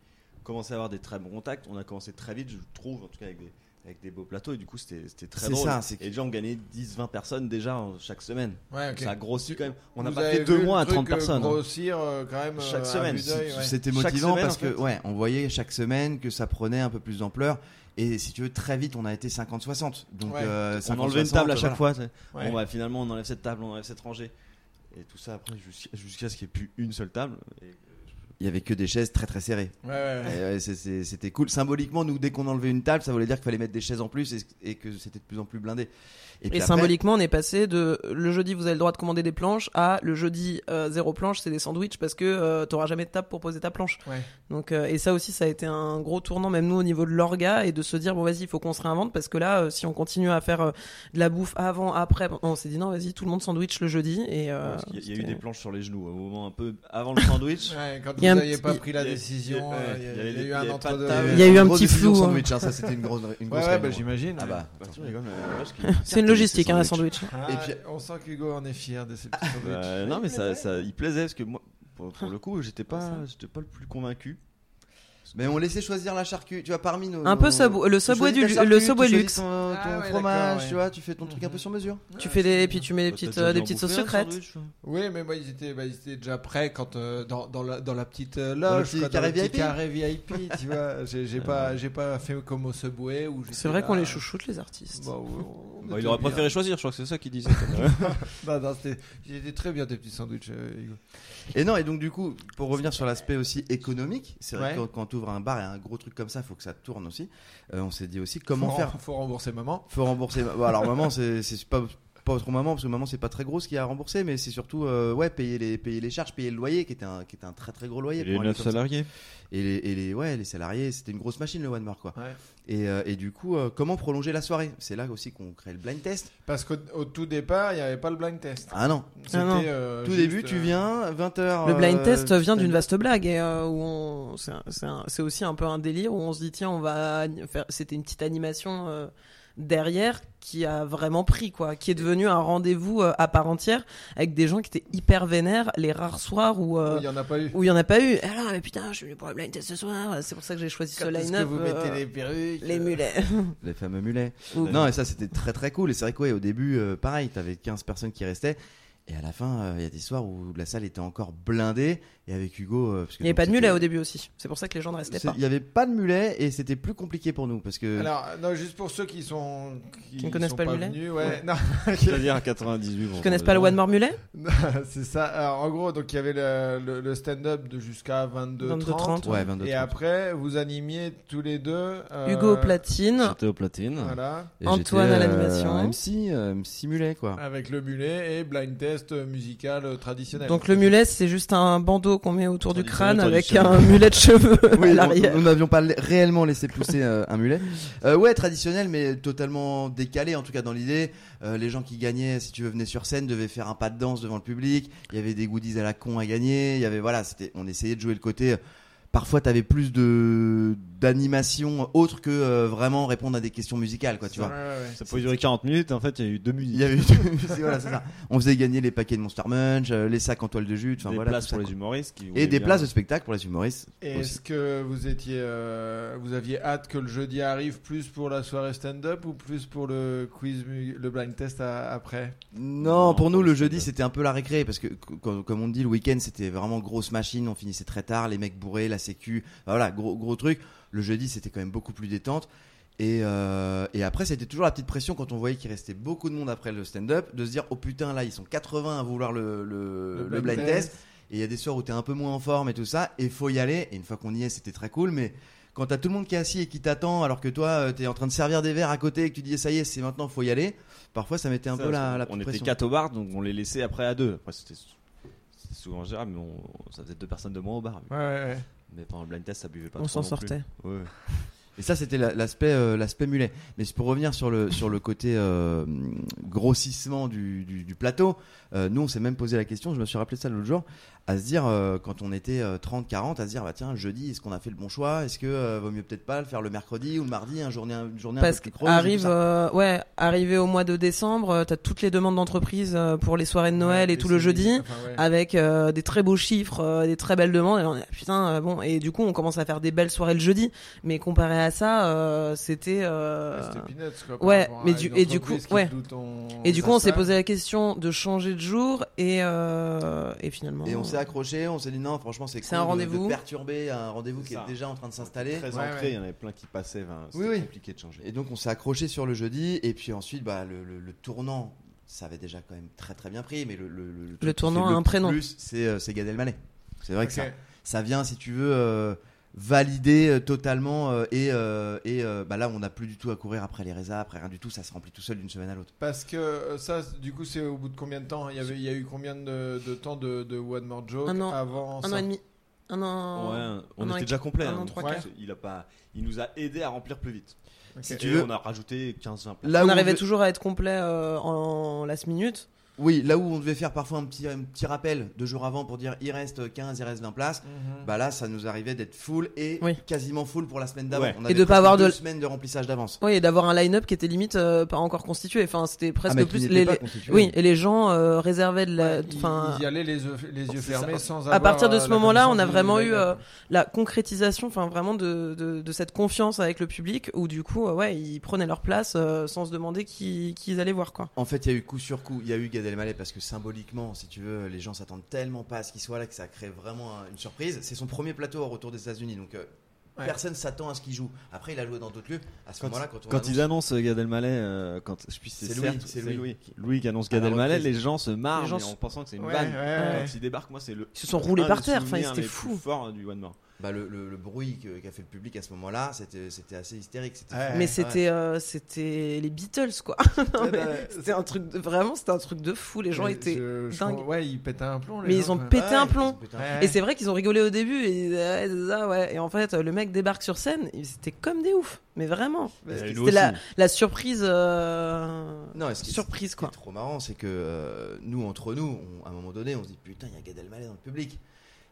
Commençait à avoir des très bons contacts. On a commencé très vite, je trouve, en tout cas avec des, avec des beaux plateaux. Et du coup, c'était c'était très C'est drôle. ça, Et déjà, on gagnait 10-20 personnes déjà chaque semaine. Ouais. Ça a grossi quand même. On n'a Vous pas fait deux mois à 30 truc, euh, personnes. hein. Grossir euh, quand même Chaque euh, semaine, ouais. C'était Chaque motivant semaine, parce en que ouais, on voyait chaque semaine que ça prenait un peu plus d'ampleur. Et si tu veux, très vite, on a été 50-60. Donc, Ouais. euh, On 50, enlevait une 60, table à chaque voilà. fois. Ouais. Bon, bah, finalement, on enlève cette table, on enlève cette rangée. Et tout ça après, jusqu'à ce qu'il n'y ait plus une seule table. Et- Il y avait que des chaises très très serrées. Ouais, ouais, ouais. C'était cool. Symboliquement, nous, dès qu'on enlevait une table, ça voulait dire qu'il fallait mettre des chaises en plus et, et que c'était de plus en plus blindé. Et, puis après- symboliquement, on est passé de le jeudi, vous avez le droit de commander des planches, à le jeudi, euh, zéro planche, c'est des sandwichs parce que euh, t'auras jamais de table pour poser ta planche. Ouais. Donc, euh, et ça aussi, ça a été un gros tournant, même nous au niveau de l'orga, et de se dire bon vas-y, il faut qu'on se réinvente parce que là, euh, si on continue à faire euh, de la bouffe avant, après, on s'est dit non, vas-y, tout le monde sandwich le jeudi. Et euh, il y a eu des planches sur les genoux au moment un peu avant le sandwich. Ouais, quand un n'aviez pas pris la décision. il y a- eu un. Il y a eu un petit flou, hein. sandwich, hein, ça c'était une grosse, une Ouais, grosse ouais, bah, j'imagine. Ah bah, C'est une logistique, hein, un sandwich. Ah, Et puis- on sent qu'Hugo en est fier de ses petits sandwichs. Euh, non mais ça, ça, il plaisait parce que moi, pour, pour le coup, j'étais pas, j'étais pas le plus convaincu. Mais on laissait choisir la charcuterie, tu vois, parmi nos. Un peu le Subway du- le charcuterie, Subway luxe. Ton, ton Ah ouais, fromage, ouais. tu vois, tu fais ton truc un Mhm. peu sur mesure. Tu fais des, et puis tu mets des Bah, petites, euh, des petites sauces un secrètes. Oui, mais moi, ils étaient, bah, ils étaient déjà prêts quand, euh, dans, dans, la, dans la petite euh, le loge, petit quoi, dans carré le petit VIP. carré VIP, tu vois. J'ai pas, j'ai pas fait comme au Subway où C'est vrai qu'on les chouchoute, les artistes. Bah, ouais, on Bah, était il aurait bien. préféré choisir, je crois que c'est ça qu'il disait. quand même. Non, non, c'était- ils étaient très bien tes petits sandwichs, euh, Hugo. Et non, et donc du coup, pour revenir sur l'aspect aussi économique, c'est vrai Ouais. que quand, tu ouvres un bar et un gros truc comme ça, faut que ça tourne aussi. Euh, on s'est dit aussi comment faut, faire. Faut rembourser maman. Faut rembourser. Bon, alors maman, c'est c'est pas pas trop maman parce que maman c'est pas très gros ce qu'il y a à rembourser, mais c'est surtout euh, ouais payer les payer les charges, payer le loyer qui était un qui était un très très gros loyer. Les pour un lieu 9 comme ça. salariés. Et les, et les ouais les salariés, c'était une grosse machine le One More quoi. Ouais. Et, euh, et du coup, euh, comment prolonger la soirée? C'est là aussi qu'on crée le blind test. Parce qu'au au tout départ, il n'y avait pas le blind test. Ah non, Ah non. euh, tout début, tu viens 20h. Le blind test vient d'une vaste blague et euh, où on, c'est, aussi un peu un délire où on se dit tiens on va faire, c'était une petite animation euh, derrière qui a vraiment pris quoi, qui est devenu un rendez-vous euh, à part entière avec des gens qui étaient hyper vénères les rares soirs où euh, Il n'y en a pas eu. où il y en a pas eu. Et Alors mais putain je suis venu pour le blind test ce soir, c'est pour ça que j'ai choisi ce Quand est-ce que line-up. vous euh, mettez les perruques les mulets. Les fameux mulets. Non, et ça c'était très très cool. Et c'est vrai qu'au début, euh, pareil, t'avais 15 personnes qui restaient. Et à la fin, euh, il y a des soirs où la salle était encore blindée. Et avec Hugo. euh, parce que Il n'y avait pas de mulet au début aussi. C'est pour ça que les gens ne restaient pas. Il n'y avait pas de mulet et c'était plus compliqué pour nous parce que. Alors, non, juste pour ceux qui sont Qui ne connaissent sont pas le mulet venus, ouais, non, C'est-à-dire à 98. Ils connaissent pas le One More Mulet c'est ça. Alors, en gros, donc il y avait le, le- le stand-up de jusqu'à 22 22, 30 ouais, 22 Et 30. après, vous animiez tous les deux. euh, Hugo Platine. J'étais au platine. Voilà. Et Antoine à euh, l'animation. MC, euh, MC mulet quoi. Avec le mulet et blind test musical euh, traditionnel. Donc le mulet, c'est juste un bandeau qu'on met autour du crâne avec un mulet de cheveux Oui, à l'arrière. nous n'avions pas réellement laissé pousser euh, un mulet. Euh, ouais, traditionnel, mais totalement décalé, en tout cas dans l'idée. Euh, les gens qui gagnaient, si tu veux, venaient sur scène, devaient faire un pas de danse devant le public. Il y avait des goodies à la con à gagner. Il y avait, voilà, c'était, on essayait de jouer le côté. Parfois, t'avais plus de d'animation autre que euh, vraiment répondre à des questions musicales, quoi, tu vois. ouais, ouais. Ça pouvait durer 40 minutes, en fait, il y a eu deux minutes. Il y voilà, ça. On faisait gagner les paquets de Monster Munch, euh, les sacs en toile de jute, enfin des voilà. places ça, pour quoi. les humoristes. Qui Et des bien- places de spectacle pour les humoristes. Est-ce que vous étiez, euh, vous aviez hâte que le jeudi arrive plus pour la soirée stand-up ou plus pour le quiz, le blind test à- après? Non, Non, pour nous, le jeudi, c'était un peu la récré parce que, comme on dit, le week-end, c'était vraiment grosse machine. On finissait très tard, les mecs bourrés, la sécu, voilà, gros, gros truc. Le jeudi, c'était quand même beaucoup plus détente. Et, euh, et après, c'était toujours la petite pression quand on voyait qu'il restait beaucoup de monde après le stand-up, de se dire, oh putain, là, ils sont 80 à vouloir le, le, le blind test. Et il y a des soirs où t'es un peu moins en forme et tout ça, et faut y aller. Et une fois qu'on y est, c'était très cool, mais quand t'as tout le monde qui est assis et qui t'attend, alors que toi, euh, t'es en train de servir des verres à côté et que tu dis, ça y est, c'est maintenant, faut y aller. Parfois, ça mettait un Ça, peu la, la On était pression. 4 au bar, donc on les laissait après à deux. Après, c'était c'était souvent gérable, mais on- ça faisait deux personnes de moins au bar. Ouais, ouais, ouais. Mais pendant le blind test, ça buvait pas On trop s'en sortait. Ouais. Et ça, c'était la- l'aspect euh, l'aspect mulet. Mais pour revenir sur le, sur le côté euh, grossissement du, du, du plateau, euh, nous, on s'est même posé la question, je me suis rappelé ça l'autre jour, à se dire, euh, quand on était 30-40, à se dire, bah tiens, jeudi, est-ce qu'on a fait le bon choix? Est-ce que vaut mieux peut-être pas le faire le mercredi ou le mardi, un journée, une journée un peu plus euh, ouais, arrivé au mois de décembre, euh, t'as toutes les demandes d'entreprises euh, pour les soirées de Noël Ouais, et tout le jeudi. enfin, ouais. avec des très beaux chiffres, des très belles demandes. Et on est, putain, bon. Et du coup, on commence à faire des belles soirées le jeudi. Mais comparé à ça, euh, c'était. euh, C'était peanuts, quoi, par ouais, mais du- et du coup, ouais. ton- Et du coup, on s'est posé la question de changer de jour et euh, et finalement. Et on s'est accroché, on s'est dit non, franchement, c'est C'est con un de- rendez-vous. De, perturber un rendez-vous qui Ça. est déjà en train de s'installer. Très Ouais, ancré, ouais. il y en avait plein qui passaient. C'était oui. compliqué de changer. Et donc on s'est accroché sur le jeudi et puis ensuite bah, le, le- le tournant ça avait déjà quand même très très bien pris mais le, le, le, qui tournant a un prénom. plus c'est euh, c'est Gad Elmaleh c'est vrai que ça, ça vient si tu veux euh, valider euh, totalement euh, et, euh, et euh, bah là on n'a plus du tout à courir après les résas après rien du tout ça se remplit tout seul d'une semaine à l'autre Parce que ça, du coup, c'est au bout de combien de temps il y, avait, il y a eu combien de, de temps de, de One More Joke Un an. avant un ça? an et demi. Un an. Ouais, on un était déjà complet. un hein, an, donc trois quarts. Il a pas, il nous a aidé à remplir plus vite. Si tu veux. on a rajouté 15-20 places. là on arrivait toujours à être complet euh, en last minute. Oui, là où on devait faire parfois un petit, un petit rappel deux jours avant pour dire il reste 15, il reste 20 places, Mhm. bah là ça nous arrivait d'être full et Oui. quasiment full pour la semaine d'avant. Ouais. On Et de pas presque avoir deux de- semaines de remplissage d'avance. Oui, et d'avoir un line-up qui était limite euh, pas encore constitué. Enfin, c'était presque Ah, plus les, pas. Oui, et les gens euh, réservaient de la. Ouais, ils- Enfin, ils y allaient les yeux, les yeux C'est fermés ça. sans à avoir, partir de euh, ce moment-là, on a vraiment eu euh, la concrétisation, enfin vraiment de, de, de cette confiance avec le public, où du coup, euh, ouais, ils prenaient leur place euh, sans se demander qui, qui ils allaient voir, quoi. En fait, il y a eu coup sur coup, il y a eu Gad Elmaleh parce que symboliquement, si tu veux, les gens s'attendent tellement pas à ce qu'il soit là que ça crée vraiment un- une surprise. C'est son premier plateau au retour des États-Unis, donc euh, Ouais. personne s'attend à ce qu'il joue. Après, il a joué dans d'autres lieux. À ce Quand, moment-là, quand on quand annonce- ils annoncent Gad Elmaleh, euh, quand je puis c'est C'est Louis, certes- c'est c'est Louis. Louis. Louis qui annonce Gad Elmaleh, reprise. les gens se marrent gens en pensant que c'est une Ouais, vanne. ouais, ouais. Quand ils débarquent, moi c'est le. Ils se sont roulés par terre, enfin, c'était fou. forts du One More. Bah, le, le- le bruit qu'a fait le public à ce moment-là, c'était assez hystérique. c'était Ouais. fou. Mais c'était euh, c'était les Beatles, quoi. Bah, c'était un truc de- vraiment, c'était un truc de fou. Les gens Mais étaient. je- je dingues. crois- Ouais, ils pétaient un plomb. les Mais gens, ils ont pété Ouais, un ils ont plomb. pété un Ouais. Et c'est vrai qu'ils ont rigolé au début et, ils disaient, ouais, c'est ça, ouais. Et en fait, le mec débarque sur scène, c'était comme des oufs, mais vraiment. Nous C'était la, la surprise, euh, Non, ce qui est- surprise Ce qui est quoi. trop marrant, c'est que euh, nous, entre nous, on- à un moment donné, on se dit putain, il y a Gad Elmaleh dans le public.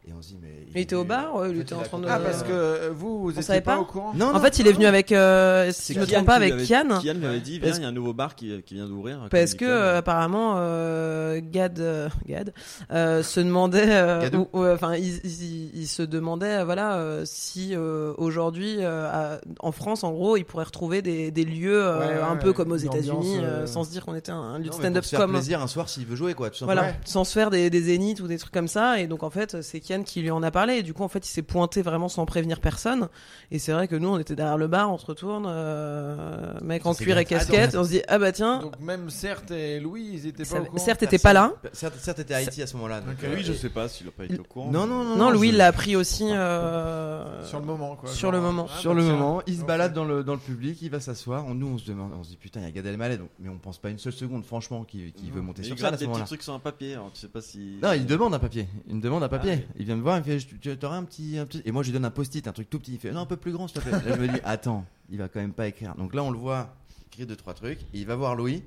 Et on se dit, mais. Il était au bar, ouais, il était en train de- Ah, parce que euh, vous, vous étiez savait pas, pas au courant Non, En non, fait, il est venu avec, euh, si je me Kian trompe pas, avec Kian. Kian lui avait dit, viens, il y a un nouveau bar qui, qui vient d'ouvrir. Parce que euh, apparemment euh, Gad euh, Gad euh, se demandait euh, Gadou. ou- ou, enfin il, il- il se demandait voilà euh, si euh, aujourd'hui euh, en France en gros il pourrait retrouver des, des lieux euh, Ouais, ouais, un peu comme aux États-Unis sans se dire qu'on était un, un lieu de stand-up pour se faire comme plaisir un soir s'il veut jouer, quoi, tout simplement. voilà sans se faire des, des zéniths ou des trucs comme ça et donc en fait c'est Kian qui lui en a parlé et du coup en fait il s'est pointé vraiment sans prévenir personne et c'est vrai que nous on était derrière le bar on se retourne euh, mec Ça, en cuir et casquette Ah, et on se dit ah bah tiens Donc, même Certes et Louis, ils étaient ça- pas au courant. certes t'étais pas là Certes, certes, t'étais à Haïti à ce moment-là. donc, Ok. euh, Oui, je sais pas s'il a pas été au courant. Non, non, non. non Louis je- il l'a appris aussi euh, Sur le moment, quoi. sur le moment. ah, Sur bah, le tiens. moment, il se balade dans le, dans le public, il va s'asseoir. Nous, on se demande, on se dit putain, il y a Gad Elmaleh, donc, mais on pense pas une seule seconde, franchement, qu'il qu'il veut monter sur il gratte ce des petits trucs sur un papier. alors tu sais pas si. Non, il demande un papier. Il me demande un papier. Il vient me voir, il me fait Tu aurais un petit, un petit. Et moi, je lui donne un post-it, un truc tout petit. Il fait Non, un peu plus grand, s'il te plaît. Là, je me dis Attends, il va quand même pas écrire. Donc là, on le voit écrire deux, trois trucs. Et il va voir Louis.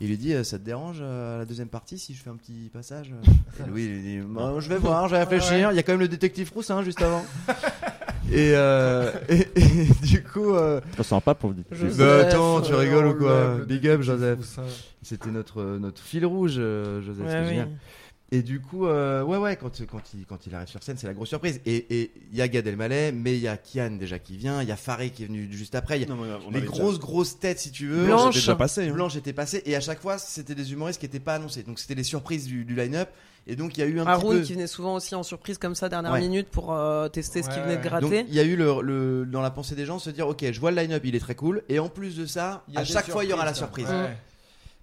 Il lui dit euh, Ça te dérange euh, la deuxième partie si je fais un petit passage Et Louis, il lui dit Bah, Je vais voir, je vais réfléchir. Il y a quand même le détective Roussin juste avant. et, euh, et, et du coup. euh, Très sympa pour le Joseph, bah, attends, tu euh, rigoles ou quoi? Big up, Joseph. Roussin. C'était notre, notre fil rouge, euh, Joseph. Ouais, c'est oui. génial. Et du coup, euh, ouais, ouais, quand, quand, il, quand il arrive sur scène, c'est la grosse surprise. Et et il y a Gad Elmaleh, mais il y a Kian déjà qui vient, il y a Faré qui est venu juste après. Il y a Non, mais on les grosses, grosses têtes, si tu veux. Blanche. Blanche. déjà passé. hein. Blanche était passée. Et à chaque fois, c'était des humoristes qui n'étaient pas annoncés. Donc c'était les surprises du, du line-up. Et donc il y a eu un petit Haroun peu. qui venait souvent aussi en surprise comme ça dernière Ouais. minute pour euh, tester ce qu'il venait de gratter. il y a eu le, le- dans la pensée des gens se dire ok je vois le line-up il est très cool et en plus de ça à chaque fois il y aura la surprise. Ouais.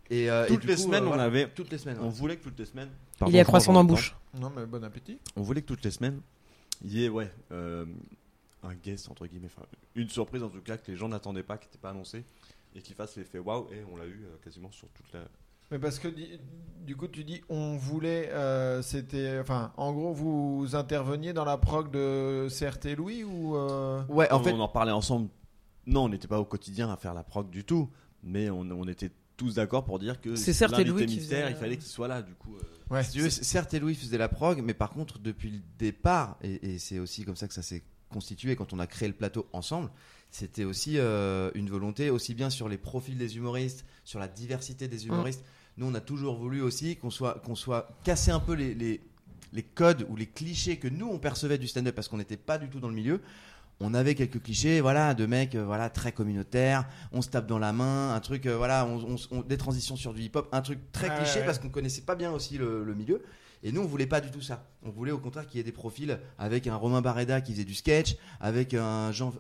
Et, euh, et Toutes les coup, semaines, euh, voilà. avait. toutes les semaines On ouais. voulait que toutes les semaines. Il y a croissant dans bouche. Non, mais bon appétit. On voulait que toutes les semaines, il y ait ouais, euh, un guest, entre guillemets, enfin, une surprise en tout cas que les gens n'attendaient pas, qui n'était pas annoncé, et qui fasse l'effet waouh, et on l'a eu euh, quasiment sur toute la. Mais parce que du coup, tu dis on voulait, euh, c'était, enfin, en gros, vous interveniez dans la prog de CRT Louis ou euh, ouais en on, fait on en parlait ensemble. Non, on n'était pas au quotidien à faire la prog du tout, mais on, on était tous d'accord pour dire que C'est certes Louis qui mystère, faisait- il fallait qu'il soit là, du coup. euh, ouais, Si tu veux, c- certes, et Louis faisait la prog, mais par contre, depuis le départ, et, et c'est aussi comme ça que ça s'est constitué quand on a créé le plateau ensemble, c'était aussi euh, une volonté, aussi bien sur les profils des humoristes, sur la diversité des humoristes. Nous, on a toujours voulu aussi qu'on soit, qu'on soit casser un peu les, les, les codes ou les clichés que nous, on percevait du stand-up parce qu'on n'était pas du tout dans le milieu. On avait quelques clichés, voilà, de mecs, euh, voilà, très communautaires. On se tape dans la main, un truc, euh, voilà, on, on- on- des transitions sur du hip-hop, un truc très Ouais, cliché ouais. parce qu'on connaissait pas bien aussi le, le milieu. Et nous, on voulait pas du tout ça. On voulait au contraire qu'il y ait des profils avec un Romain Barreda qui faisait du sketch, avec un Jean,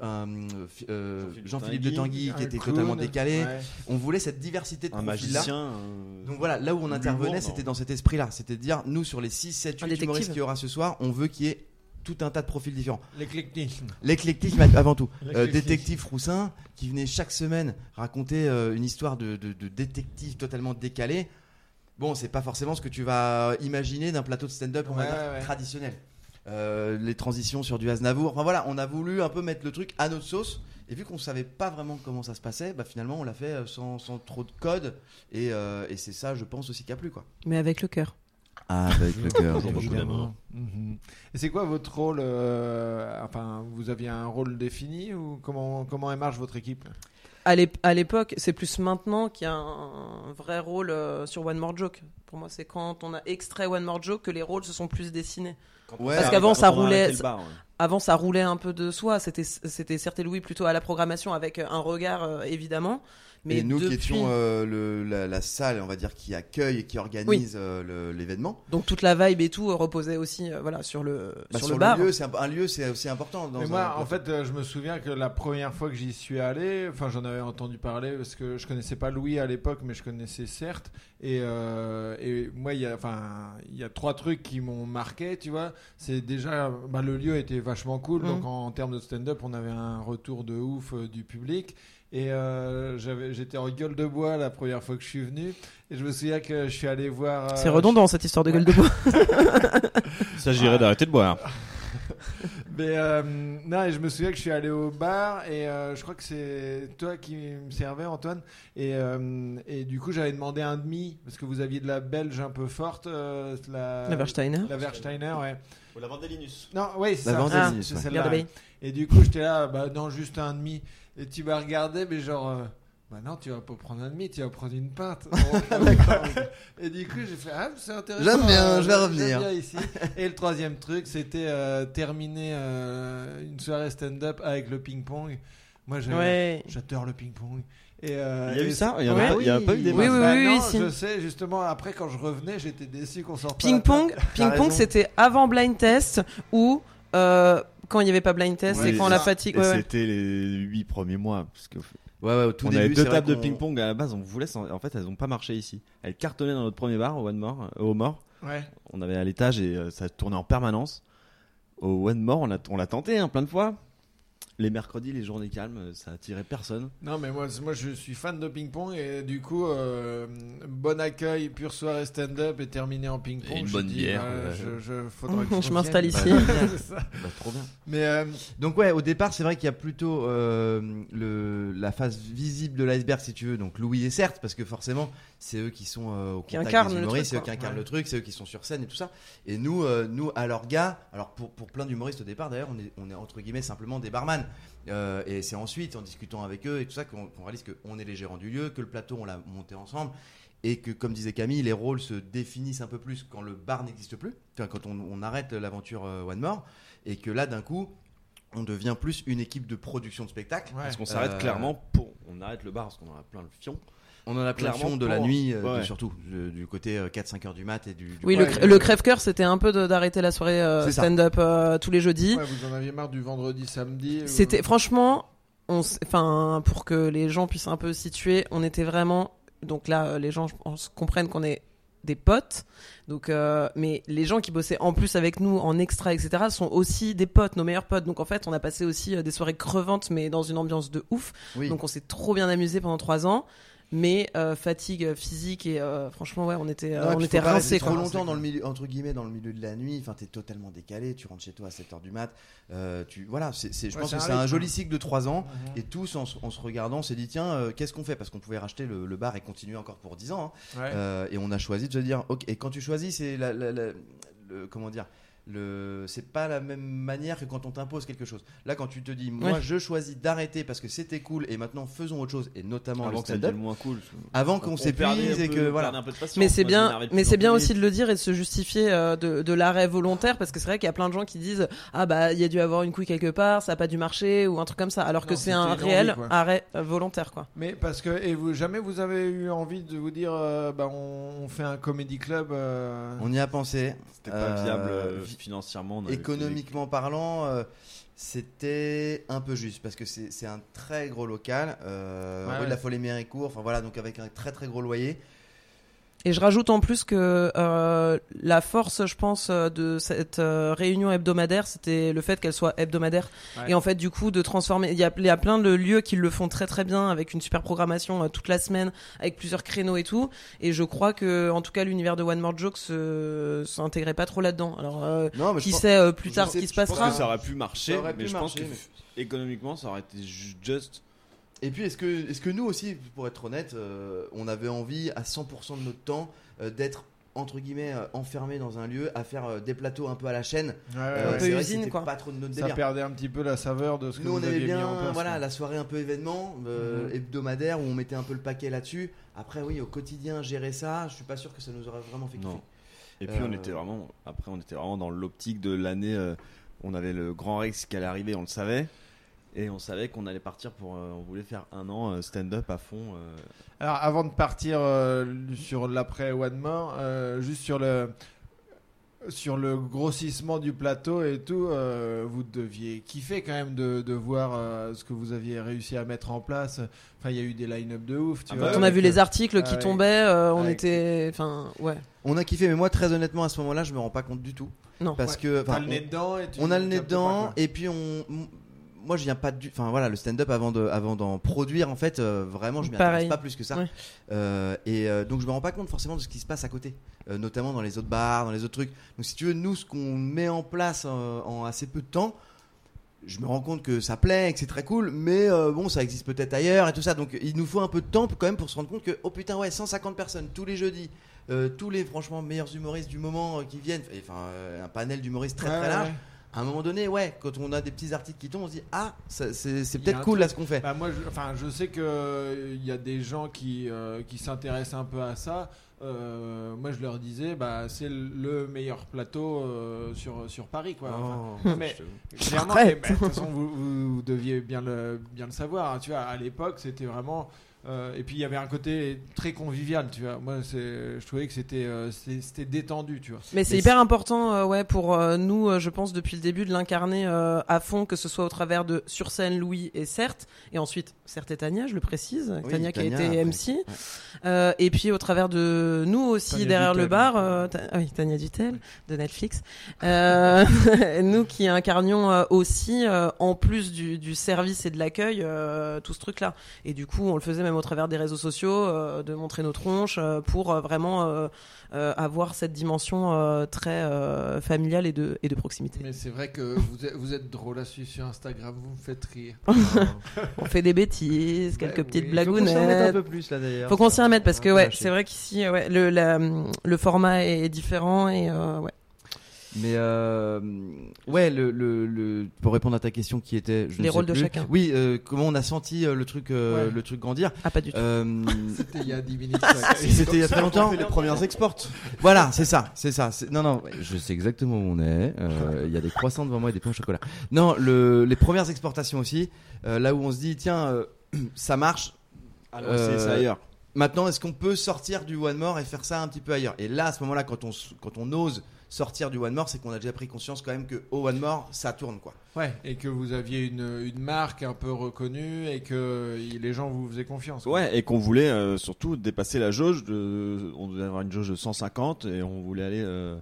euh, Jean-Philippe de Tanguy, qui était clown, totalement décalé. ouais. On voulait cette diversité de un profils-là. magicien. euh, Donc voilà, là où on intervenait, c'était dans cet esprit-là. C'était de dire, nous, sur les 6, 7, Un 8 détective. humoristes qu'il y aura ce soir, on veut qu'il y ait tout un tas de profils différents. L'éclectisme. L'éclectisme avant tout. Euh, détective Roussin, qui venait chaque semaine raconter euh, une histoire de, de- de détective totalement décalé. Bon, c'est pas forcément ce que tu vas imaginer d'un plateau de stand-up Ouais, ouais, traditionnel. euh, les transitions sur du Aznavour. Enfin voilà, on a voulu un peu mettre le truc à notre sauce. Et vu qu'on savait pas vraiment comment ça se passait, bah finalement on l'a fait sans, sans trop de code. Et, euh, et c'est ça, je pense aussi qui a plu quoi. Mais avec le cœur. Ah, avec le cœur. Mhm. Et c'est quoi votre rôle euh, Enfin, vous aviez un rôle défini ou comment comment elle marche votre équipe? À l'ép- à l'époque, c'est plus maintenant qu'il y a un vrai rôle euh, sur One More Joke. Pour moi, c'est quand on a extrait One More Joke que les rôles se sont plus dessinés. Ouais, Parce qu'avant, ça roulait- bar, ouais. Avant, ça roulait un peu de soi. C'était, c'était certes Louis plutôt à la programmation avec un regard euh, évidemment. Mais et nous depuis... qui étions euh, le- la, la salle, on va dire, qui accueille et qui organise euh, l'événement. donc toute la vibe et tout reposait aussi euh, voilà sur le Bah, sur, sur le bar. lieu, c'est un, un lieu, c'est aussi important. Dans Mais un- moi, en fait, je me souviens que la première fois que j'y suis allé, enfin, j'en avais entendu parler parce que je connaissais pas Louis à l'époque, mais je connaissais certes. Et, euh, et moi, il y a, enfin, il y a trois trucs qui m'ont marqué, tu vois. C'est déjà, bah, le lieu était vachement cool. Mhm. Donc, en, en termes de stand-up, on avait un retour de ouf euh, du public. Et euh, j'étais en gueule de bois la première fois que je suis venu. Et je me souviens que je suis allé voir. euh, C'est redondant cette histoire de gueule de bois. Il s'agirait d'arrêter de boire. Mais euh, non, et je me souviens que je suis allé au bar et euh, je crois que c'est toi qui me servais, Antoine. Et, euh, et du coup, j'avais demandé un demi parce que vous aviez de la belge un peu forte. euh, la, La Versteiner. La Versteiner, ouais. Ou la Vandelinus. Non, ouais, c'est La ça. Vandelinus, ouais. celle-là. Et du coup, j'étais là, bah non, juste un demi. Et tu m'as regardé, mais genre. euh, bah non, tu vas pas prendre un demi, tu vas prendre une pinte. et du coup, j'ai fait ah, c'est intéressant. J'aime bien, euh, je vais j'aime revenir. bien ici. Et le troisième truc, c'était euh, terminer euh, une soirée stand-up avec le ping-pong. Moi, Ouais. j'adore le ping-pong. Et euh, Il y a eu ça Il y en a y a pas eu des Oui, masses. oui, Bah oui, non, oui, je sais, justement, après, quand je revenais, j'étais déçu qu'on sorte pas Ping pong, c'était avant blind test euh, quand il n'y avait pas blind test Ouais, et quand la fatigue. Et ouais, ouais. c'était les 8 premiers mois. Parce que Ouais, ouais, au tout on début, avait deux tables de ping-pong à la base, on voulait. En fait, elles ont pas marché ici. Elles cartonnaient dans notre premier bar, au One More, euh, au More. Ouais. On avait à l'étage et euh, ça tournait en permanence. Au One More, on l'a on l'a tenté hein, plein de fois. Les mercredis, les journées calmes, euh, ça attirait personne. Non, mais moi, moi, je suis fan de ping-pong et du coup, euh, bon accueil, pure soirée stand-up et terminé en ping-pong. Et une je bonne dis, bière, bah, ouais. je, m'installe ici. Bah, trop bien. Mais euh, Donc ouais, au départ, c'est vrai qu'il y a plutôt euh, le, la face visible de l'iceberg, si tu veux. Donc Louis et certes, parce que forcément, c'est eux qui sont euh, au Qui contact des humoristes, c'est eux qui incarnent Ouais. le truc, c'est eux qui sont sur scène et tout ça. Et nous, euh, nous, à leur gars, alors pour, pour plein d'humoristes au départ, d'ailleurs, on est, on est entre guillemets simplement des barman. Euh, et c'est ensuite, en discutant avec eux et tout ça, qu'on réalise qu'on est les gérants du lieu, que le plateau, on l'a monté ensemble. Et que, comme disait Camille, les rôles se définissent un peu plus quand le bar n'existe plus, quand on, on arrête l'aventure euh, One More, et que là, d'un coup, on devient plus une équipe de production de spectacle. ouais. Parce qu'on s'arrête Euh, clairement pour. On arrête le bar parce qu'on en a plein le fion. On en a plein Clairement, fond de la nuit, euh, Ouais. de- surtout de- du côté 4-5 heures du mat et du. du Oui, le, crève-cœur, c'était un peu d'arrêter la soirée euh, stand-up euh, tous les jeudis. Ouais, vous en aviez marre du vendredi, samedi. ou- C'était franchement, on, enfin, pour que les gens puissent un peu situer, on était vraiment. Donc là, euh, les gens, comprennent qu'on est des potes. Donc, euh, mais les gens qui bossaient en plus avec nous en extra, etc., sont aussi des potes, nos meilleurs potes. Donc en fait, on a passé aussi euh, des soirées crevantes, mais dans une ambiance de ouf. Oui. Donc on s'est trop bien amusé pendant trois ans. Mais euh, fatigue physique et euh, franchement, ouais, on était, euh, Non, on était rester trop longtemps dans le milieu entre guillemets dans le milieu de la nuit enfin t'es totalement décalé tu rentres chez toi à 7h du mat euh, tu voilà c'est c'est- je Ouais, pense c'est que un c'est un joli cycle de 3 ans Mhm. et tous en, se- en se regardant on s'est dit tiens euh, qu'est-ce qu'on fait? Parce qu'on pouvait racheter le, le bar et continuer encore pour 10 ans hein. Ouais. Euh, et on a choisi de se dire ok et quand tu choisis c'est la, la- la- le comment dire le c'est pas la même manière que quand on t'impose quelque chose là quand tu te dis moi Ouais. je choisis d'arrêter parce que c'était cool et maintenant faisons autre chose et notamment Avant le que ça devienne moins cool. avant qu'on On s'épuise et que voilà patience, Mais c'est bien, mais c'est en bien aussi de le dire et de se justifier euh, de, de l'arrêt volontaire parce que c'est vrai qu'il y a plein de gens qui disent ah bah il y a dû avoir une couille quelque part, ça a pas dû marcher ou un truc comme ça, alors que c'est un réel envie, arrêt euh, volontaire quoi. Mais parce que et vous jamais vous avez eu envie de vous dire euh, bah on, on fait un comédie club euh, on y a pensé C'était pas Euh, viable euh, vi- financièrement. on avait Économiquement parlant, euh, c'était un peu juste parce que c'est c'est un très gros local, euh, Ouais, rue de la Folie Méricourt, enfin voilà, donc avec un très très gros loyer. Et je rajoute en plus que euh, la force, je pense, euh, de cette euh, réunion hebdomadaire, c'était le fait qu'elle soit hebdomadaire. Ouais. Et en fait, du coup, de transformer. Il y a, il y a plein de lieux qui le font très très bien, avec une super programmation euh, toute la semaine, avec plusieurs créneaux et tout. Et je crois que, en tout cas, l'univers de One More Joke se s'intégrait pas trop là-dedans. Alors, euh, Non, qui pense- sait plus tard sais- ce qui se je pense passera. que ça aurait pu marcher, aurait mais pu je pense que économiquement, ça aurait été ju- juste. Et puis, est-ce que, est-ce que nous aussi, pour être honnête, euh, on avait envie à 100% de notre temps euh, d'être entre guillemets euh, enfermé dans un lieu à faire euh, des plateaux un peu à la chaîne Ouais, Euh, ouais, peu vrai usine, quoi. pas trop de notre Ça perdait un petit peu la saveur de ce que nous vous on aimait mis bien en place. voilà quoi. la soirée un peu événement euh, Mhm. hebdomadaire où on mettait un peu le paquet là-dessus après oui au quotidien gérer ça je suis pas sûr que ça nous aurait vraiment fait kiffer Non. Et puis on était vraiment, après on était vraiment dans l'optique de l'année. euh, on avait le grand Rex qui allait arriver, on le savait. Et on savait qu'on allait partir pour. euh, on voulait faire un an euh, stand-up à fond. euh. Alors, avant de partir euh, sur l'après One More, euh, juste sur le sur le grossissement du plateau et tout, euh, vous deviez kiffer quand même de, de voir euh, ce que vous aviez réussi à mettre en place. Enfin, il y a eu des line-up de ouf. Tu Ah vois, Quand on a vu les articles qui avec- tombaient, euh, on avec- était, enfin, ouais. on a kiffé mais moi très honnêtement à ce moment-là je me rends pas compte du tout Non. parce Ouais. que T'as enfin, le nez dedans et tu on a le nez dedans et puis on moi je viens pas du enfin voilà le stand-up avant de avant d'en produire en fait euh, vraiment je m'y intéresse pas plus que ça Ouais. Euh, et euh, donc je me rends pas compte forcément de ce qui se passe à côté notamment dans les autres bars dans les autres trucs donc si tu veux nous ce qu'on met en place en assez peu de temps je me rends compte que ça plaît et que c'est très cool mais euh, bon ça existe peut-être ailleurs et tout ça donc il nous faut un peu de temps pour, quand même pour se rendre compte que oh putain ouais 150 personnes tous les jeudis euh, tous les franchement meilleurs humoristes du moment euh, qui viennent enfin un panel d'humoristes très Ouais, très large ouais. À un moment donné, ouais, quand on a des petits articles qui tombent, on se dit ah, c'est peut-être cool truc- là ce qu'on fait. Bah, moi, je, enfin, je sais que euh, il y a des gens qui, euh, qui s'intéressent un peu à ça. Euh, moi, je leur disais, bah, c'est le meilleur plateau euh, sur, sur Paris, quoi. Enfin, Oh, mais- te- Clairement, et ben, de toute façon, vous deviez bien le, bien le savoir. hein, tu vois, à l'époque, c'était vraiment. Euh, et puis il y avait un côté très convivial, tu vois. Moi, c'est, je trouvais que c'était, euh, c'était détendu, tu vois. Mais c'est hyper important, euh, ouais, pour euh, nous, euh, je pense, depuis le début, de l'incarner euh, à fond, que ce soit au travers de sur scène Louis et Certes, et ensuite Certes et Tania, je le précise, Oui, Tania qui a été après. MC, euh, et puis au travers de nous aussi Tania derrière le bar, euh, Ta- ah oui, Tania Dutel de Netflix, euh, nous qui incarnions euh, aussi, euh, en plus du, du service et de l'accueil, euh, tout ce truc-là. Et du coup, on le faisait même au travers des réseaux sociaux, euh, de montrer nos tronches euh, pour euh, vraiment euh, euh, avoir cette dimension euh, très euh, familiale et de, et de proximité. Mais c'est vrai que vous êtes, vous êtes drôle à suivre sur Instagram, vous me faites rire. On fait des bêtises, quelques Ouais, petites oui. blagounettes. plus là d'ailleurs. Faut qu'on s'y remette parce que Un peu ouais, c'est vrai qu'ici ouais, le, la- le format est différent et euh, ouais. Mais euh, ouais, le, le, le- pour répondre à ta question qui était je ne Les sais rôles de chacun. Oui, euh, comment on a senti euh, le truc, euh, Ouais. le truc grandir. Ah pas du tout. Euh, C'était il y a 10 minutes. C'était il y a très longtemps. On fait les premières exports. Voilà, c'est ça, c'est ça. Non, non, je sais exactement où on est. Euh, Il y a des croissants devant moi et des pains au chocolat. Non, le, les premières exportations aussi, euh, là où on se dit, tiens, euh, ça marche. Alors, Euh, c'est ça ailleurs. Maintenant, est-ce qu'on peut sortir du One More et faire ça un petit peu ailleurs? Et là, à ce moment-là, quand on, quand on ose sortir du One More, c'est qu'on a déjà pris conscience quand même que au One More, ça tourne quoi. Ouais, et que vous aviez une, une marque un peu reconnue et que les gens vous faisaient confiance. quoi. Ouais, et qu'on voulait euh, surtout dépasser la jauge. De, on devait avoir une jauge de 150 et on voulait aller euh,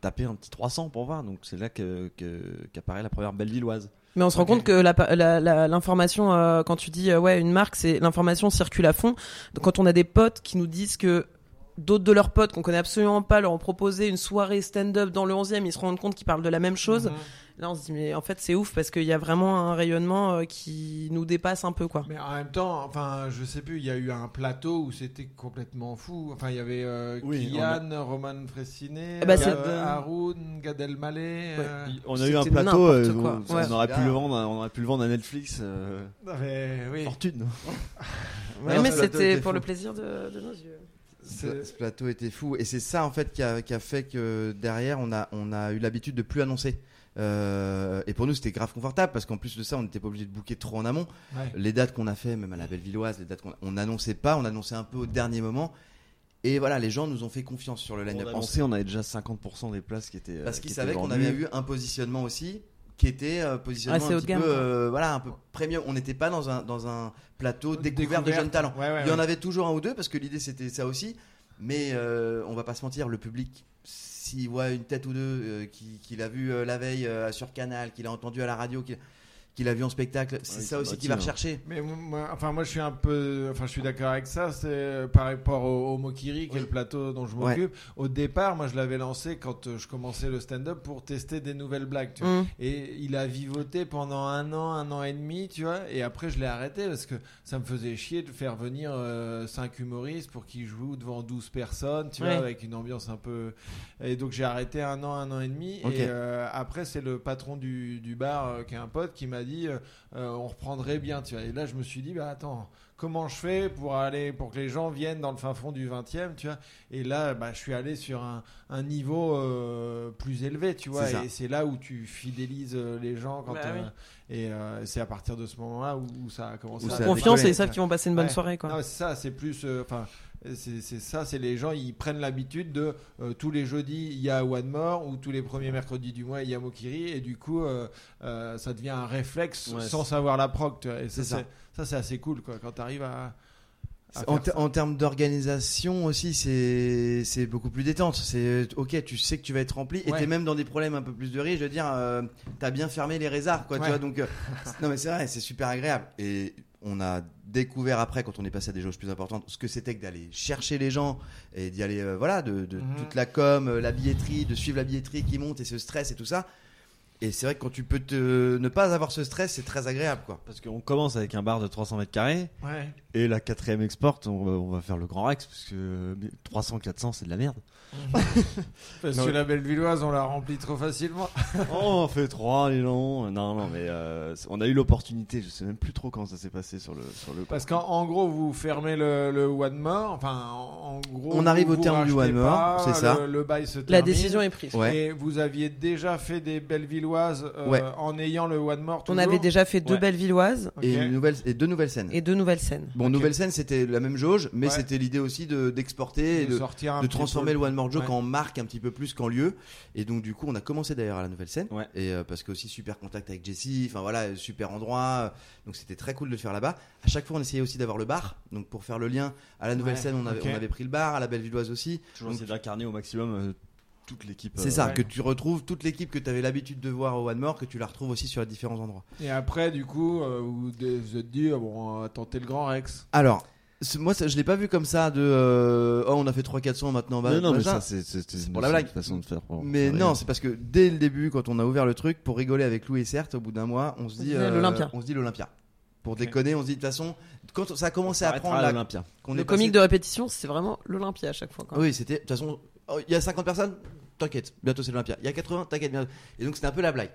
taper un petit 300 pour voir. Donc c'est là que- que- qu'apparaît la première Bellevilloise. Mais on se rend compte que la- la- la- l'information, euh, quand tu dis euh, ouais une marque, c'est l'information circule à fond. Donc, quand on a des potes qui nous disent que d'autres de leurs potes qu'on connaît absolument pas leur ont proposé une soirée stand-up dans le 11e, ils se rendent compte qu'ils parlent de la même chose. Mhm. Là, on se dit mais en fait c'est ouf parce qu'il y a vraiment un rayonnement euh, qui nous dépasse un peu quoi. Mais en même temps, enfin, je sais plus, il y a eu un plateau où c'était complètement fou. Enfin, il y avait euh, Oui, Kylian, Roman Fressinet, ben, c'est- euh, Haroun, Gad Elmaleh. Ouais. euh, On a eu un plateau, euh, quoi. on, Ouais. on aurait pu le vendre, à- on aurait pu le vendre à Netflix. euh, mais oui. Fortune. Ouais, non, mais c'était était pour fou. le plaisir de, de nos yeux. Ce plateau était fou et c'est ça en fait qui a, qui a fait que derrière on a, on a eu l'habitude de plus annoncer. Euh, et pour nous c'était grave confortable parce qu'en plus de ça on n'était pas obligé de booker trop en amont. Ouais. Les dates qu'on a fait, même à la Bellevilloise, les dates qu'on on n'annonçait pas, on annonçait un peu au dernier moment. Et voilà, les gens nous ont fait confiance sur le On line-up. a annoncé, on avait déjà 50% des places qui étaient. euh, Parce qu'ils qui savaient qu'on avait eu un positionnement aussi qui était euh, positionnement un petit peu, euh, voilà, un peu premium. On n'était pas dans un, dans un plateau découvert de jeunes talents. Ouais, ouais, Il y en avait toujours un ou deux parce que l'idée c'était ça aussi. Mais euh, on va pas se mentir, le public, s'il voit une tête ou deux euh, qui- qu'il a vu euh, la veille euh, sur Canal, qu'il a entendu à la radio, qu'il qu'il a vu en spectacle, c'est Ouais, ça aussi qu'il va rechercher. Mais moi, enfin, moi, je suis un peu, enfin, je suis d'accord avec ça. C'est par rapport au, au Mokiri, qui est Oui. le plateau dont je Ouais. m'occupe. Au départ, moi, je l'avais lancé quand euh, je commençais le stand-up pour tester des nouvelles blagues. Tu vois. Mm. Et il a vivoté pendant un an, un an et demi, tu vois. Et après, je l'ai arrêté parce que ça me faisait chier de faire venir 5 humoristes pour qu'ils jouent devant 12 personnes, tu Ouais. vois, avec une ambiance un peu. Et donc, j'ai arrêté un an, un an et demi. Et euh, après, c'est le patron du, du bar, euh, qui est un pote, qui m'a dit euh, euh, on reprendrait bien, tu vois. Et là, je me suis dit, bah attends. Comment je fais pour aller pour que les gens viennent dans le fin fond du 20e, tu vois? Et là, bah, je suis allé sur un, un niveau euh, plus élevé, tu vois. Et c'est là où tu fidélises les gens quand Bah euh, oui. et euh, c'est à partir de ce moment-là où, où ça a commencé Où à ça a Confiance et ils savent qu'ils vont passer une bonne Ouais. soirée, quoi. Non, c'est ça, c'est plus. Enfin, c'est ça, c'est les gens, ils prennent l'habitude de euh, tous les jeudis, il y a One More, ou tous les premiers mercredis du mois, il y a Mokiri, et du coup, euh, euh, ça devient un réflexe Ouais, sans savoir la tu vois. Et ça, C'est ça. c'est assez cool, quoi, quand tu arrives à. En, termes d'organisation aussi, c'est beaucoup plus détente. C'est ok, tu sais que tu vas être rempli et Ouais. t'es même dans des problèmes un peu plus de riz. Je veux dire, euh, t'as bien fermé les réserves, quoi. Tu vois, donc euh, non mais c'est vrai, c'est super agréable. Et on a découvert après, quand on est passé à des jauges plus importantes, ce que c'était que d'aller chercher les gens et d'y aller, euh, voilà, de, de Mhm. toute la com, euh, la billetterie, de suivre la billetterie qui monte et ce stress et tout ça. Et c'est vrai que quand tu peux te ne pas avoir ce stress, c'est très agréable, quoi. Parce qu'on commence avec un bar de 300 mètres carrés Ouais. et la quatrième export, on va, on va faire le Grand Rex parce que 300-400 c'est de la merde. Parce Non, que mais- la Bellevilloise, on la remplit trop facilement. oh, on fait 3, les longs. Non, non, mais euh, on a eu l'opportunité. Je sais même plus trop quand ça s'est passé sur le sur le. Parce qu'en en gros, vous fermez le, le One More. Enfin, en, en gros, On arrive au vous terme du One More, c'est ça. Le, le bail se La termine. décision est prise. Ouais. Et vous aviez déjà fait des Bellevilloises euh, Ouais. en ayant le One More On avait déjà fait deux Ouais. belles villoises Ok. Et, une nouvelle, et deux nouvelles scènes. et deux nouvelles scènes. Bon, nouvelle scène, c'était la même jauge, mais Ouais. c'était l'idée aussi de d'exporter et de, de, sortir de transformer peu le One More Joke Ouais. en marque un petit peu plus qu'en lieu. Et donc, du coup, on a commencé d'ailleurs à la nouvelle scène. Ouais. Et euh, parce que aussi super contact avec Jessie, enfin voilà, super endroit. Donc, c'était très cool de le faire là-bas. À chaque fois, on essayait aussi d'avoir le bar. Donc, pour faire le lien à la nouvelle Ouais, scène, on avait, ok. on avait pris le bar, à la Bellevilloise aussi. Toujours Donc, essayer d'incarner au maximum euh, toute l'équipe. C'est euh, ça, ouais. que tu retrouves toute l'équipe que tu avais l'habitude de voir au One More, que tu la retrouves aussi sur les différents endroits. Et après, du coup, euh, vous vous êtes dit, ah bon, on va tenter le Grand Rex. Alors, moi, ça, je l'ai pas vu comme ça de euh, oh, on a fait 3-400 maintenant. bah, non, non, mais ça, c'est pour la blague. façon de faire. pour- Mais non, c'est parce que dès le début, quand on a ouvert le truc, pour rigoler avec Louis et certes, au bout d'un mois, on se dit l'Olympia. on se dit l'Olympia. Pour déconner, on se dit de toute façon, quand ça a commencé à prendre à là, l'Olympia. Le est comique passé- de répétition, c'est vraiment l'Olympia à chaque fois. Oui, c'était de toute façon, oh, il y a 50 personnes, t'inquiète, bientôt c'est l'Olympia. Il y a 80, t'inquiète, bientôt. Et donc c'était un peu la blague.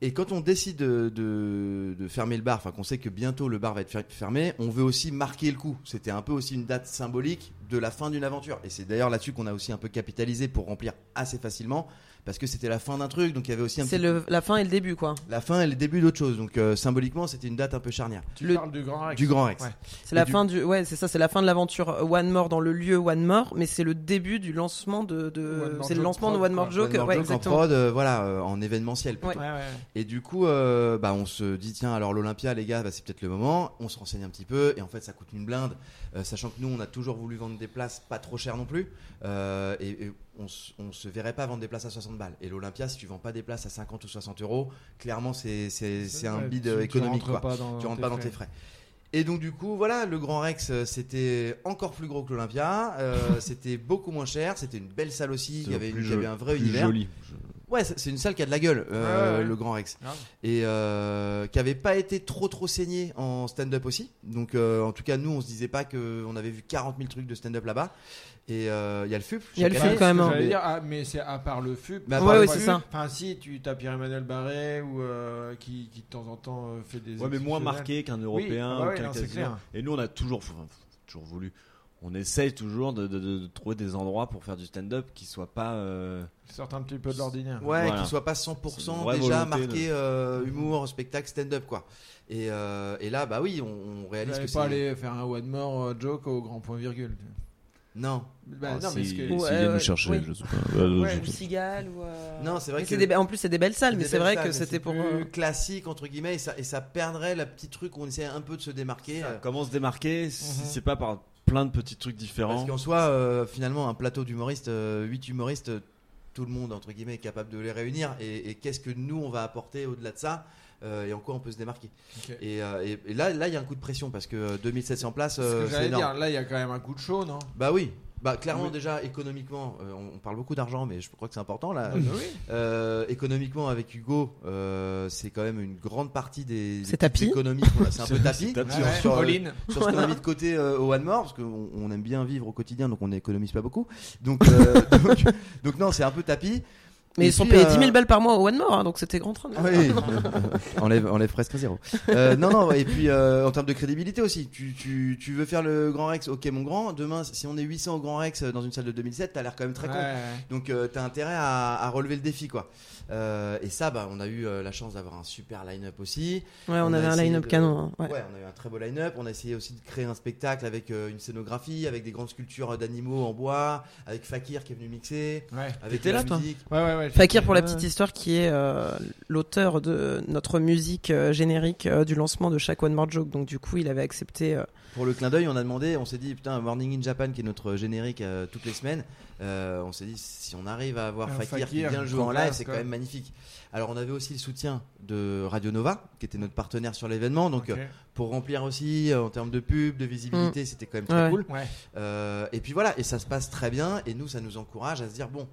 Et quand on décide de, fermer le bar, enfin qu'on sait que bientôt le bar va être fer- fermé, on veut aussi marquer le coup. C'était un peu aussi une date symbolique de la fin d'une aventure. Et c'est d'ailleurs là-dessus qu'on a aussi un peu capitalisé pour remplir assez facilement, parce que c'était la fin d'un truc, donc il y avait aussi un C'est petit... le, la fin et le début, quoi. la fin et le début d'autre chose. Donc euh, symboliquement, c'était une date un peu charnière. Tu Le- parles du Grand Rex. Du Grand Rex. Ouais. C'est la du- fin du, ouais, c'est ça, c'est la fin de l'aventure One More dans le lieu One More, mais c'est le début du lancement de, de One More c'est le Joke lancement de One More quoi. Joke, One More ouais, Joke en prod, euh, voilà, euh, en événementiel. plutôt. Ouais, ouais. Et du coup, euh, bah, on se dit tiens, alors l'Olympia, les gars, bah, c'est peut-être le moment. On se renseigne un petit peu, et en fait, ça coûte une blinde, euh, sachant que nous, on a toujours voulu vendre des places pas trop chères non plus, Euh, et, et on, on se verrait pas vendre des places à 60 balles. Et l'Olympia, si tu vends pas des places à 50 ou 60 euros, clairement, c'est c'est c'est un bid tu- euh, tu économique, rentres quoi. pas dans tu rentres tes pas dans frais. tes frais. Et donc du coup, voilà, le Grand Rex, euh, c'était encore plus gros que l'Olympia. euh, c'était beaucoup moins cher. C'était une belle salle aussi. Il y avait, plus il y avait joli- un vrai plus univers. joli. Ouais, c'est une salle qui a de la gueule, euh, Ouais, ouais. le Grand Rex et euh, qui avait pas été trop trop saigné en stand-up aussi. Donc euh, en tout cas nous on se disait pas que on avait vu 40 000 trucs de stand-up là-bas. Et euh, il y a le FUP. Il y a le FUP quand même, hein. dire, ah, mais c'est à part le FUP. Mais à Ouais, c'est ça. Enfin, si, tu as Pierre-Emmanuel Barré ou euh, qui, qui de temps en temps euh, fait des. Ouais, mais moins marqué qu'un européen ah bah ou ouais, qu'un non. Et nous, on a toujours, enfin, toujours voulu. On essaye toujours de, de- de- de trouver des endroits pour faire du stand-up qui soient pas. euh, Qui sortent un petit peu de l'ordinaire. Ouais, Voilà. qui soit pas C'est une 100% vraie déjà volonté marqué euh, humour, spectacle, stand-up quoi. Et, euh, et là bah oui, on, on Vous réalise que pas aller faire un one more joke au grand point virgule. Non. Bah, non, mais si- ce que- s'ils Ouais, viennent ouais, nous chercher, oui. je sais pas. Euh, Ouais, je- Ou le Cigale ou. euh, Non, c'est vrai mais que- c'est des- en plus c'est des belles salles, mais c'est vrai salles, que c'était c'est pour. plus euh, classique entre guillemets et ça, et ça perdrait la petite truc où on essaie un peu de se démarquer. euh, Comment se démarquer si Mhm. c'est pas par, plein de petits trucs Parce différents. qu'en soi, euh, finalement, un plateau d'humoristes, 8 humoristes, euh, tout le monde, entre guillemets, est capable de les réunir. Et, et qu'est-ce que nous, on va apporter au-delà de ça? euh, et en quoi on peut se démarquer. Et, euh, et- et là, là, il y a un coup de pression parce que euh, 2700 places, Ce euh, que j'allais énorme. dire, là, il y a quand même un coup de chaud, non? Bah oui. Bah clairement Oui. déjà économiquement, euh, on, on parle beaucoup d'argent, mais je crois que c'est important là. Oui. Euh, économiquement avec Hugo, euh, c'est quand même une grande partie des, des tapis. économies. C'est un peu tapis. Tapis, Ouais, ouais, sur, euh, ce qu'on a mis de côté euh, au One More, parce qu'on on aime bien vivre au quotidien, donc on n'économise pas beaucoup. Donc, euh, donc, donc non, c'est un peu tapis. Mais Et ils sont puis, payés euh, 10 000 balles par mois au One More, hein, donc c'était grand train. de- Oui, enlève, enlève presque un zéro. Euh, non, non, et puis euh, en termes de crédibilité aussi, tu, tu, tu veux faire le Grand Rex, ok mon grand, demain si on est 800 au Grand Rex euh, dans une salle de 2007, t'as l'air quand même très con. Ouais, ouais. Donc euh, t'as intérêt à, à relever le défi quoi. Euh, et ça, bah, on a eu euh, la chance d'avoir un super line-up aussi. Ouais, on, On a avait un line-up de- canon. hein, Ouais. ouais. on a eu un très beau line-up. On a essayé aussi de créer un spectacle avec euh, une scénographie, avec des grandes sculptures d'animaux en bois, avec Fakir qui est venu mixer, Ouais. avec T'étais la là, toi musique. Ouais, ouais, ouais, Fakir, pour la petite histoire, qui est euh, l'auteur de notre musique euh, générique euh, du lancement de chaque One More Joke. Donc, du coup, il avait accepté. euh, Pour le clin d'œil, on a demandé, on s'est dit, putain, Morning in Japan, qui est notre générique euh, toutes les semaines, euh, on s'est dit, si on arrive à avoir Un Fakir, qui Fakir, vient le jouer en live, c'est quand même magnifique. Alors, on avait aussi le soutien de Radio Nova, qui était notre partenaire sur l'événement, donc euh, pour remplir aussi euh, en termes de pub, de visibilité, c'était quand même très Ouais. cool. Ouais. Euh, et puis voilà, et ça se passe très bien, et nous, ça nous encourage à se dire, bon,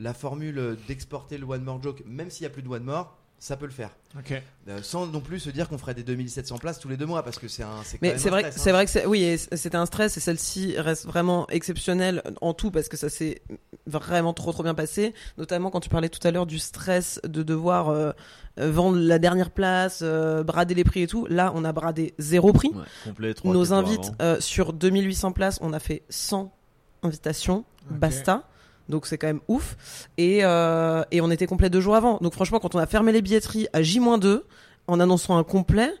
la formule d'exporter le One More Joke, même s'il n'y a plus de One More, ça peut le faire. Ok. Euh, sans non plus se dire qu'on ferait des 2700 places tous les deux mois, parce que c'est un. Mais c'est vrai, stress, c'est hein. vrai que c'est- oui, c'était un stress et celle-ci reste vraiment exceptionnelle en tout parce que ça s'est vraiment trop trop bien passé. Notamment quand tu parlais tout à l'heure du stress de devoir euh, euh, vendre la dernière place, euh, brader les prix et tout. Là, on a bradé zéro prix. Ouais, complet, trois, Nos invites euh, sur 2800 places, on a fait 100 invitations, basta. Donc c'est quand même ouf. Et, euh, et on était complet deux jours avant. Donc franchement, quand on a fermé les billetteries à J-2 en annonçant un complet,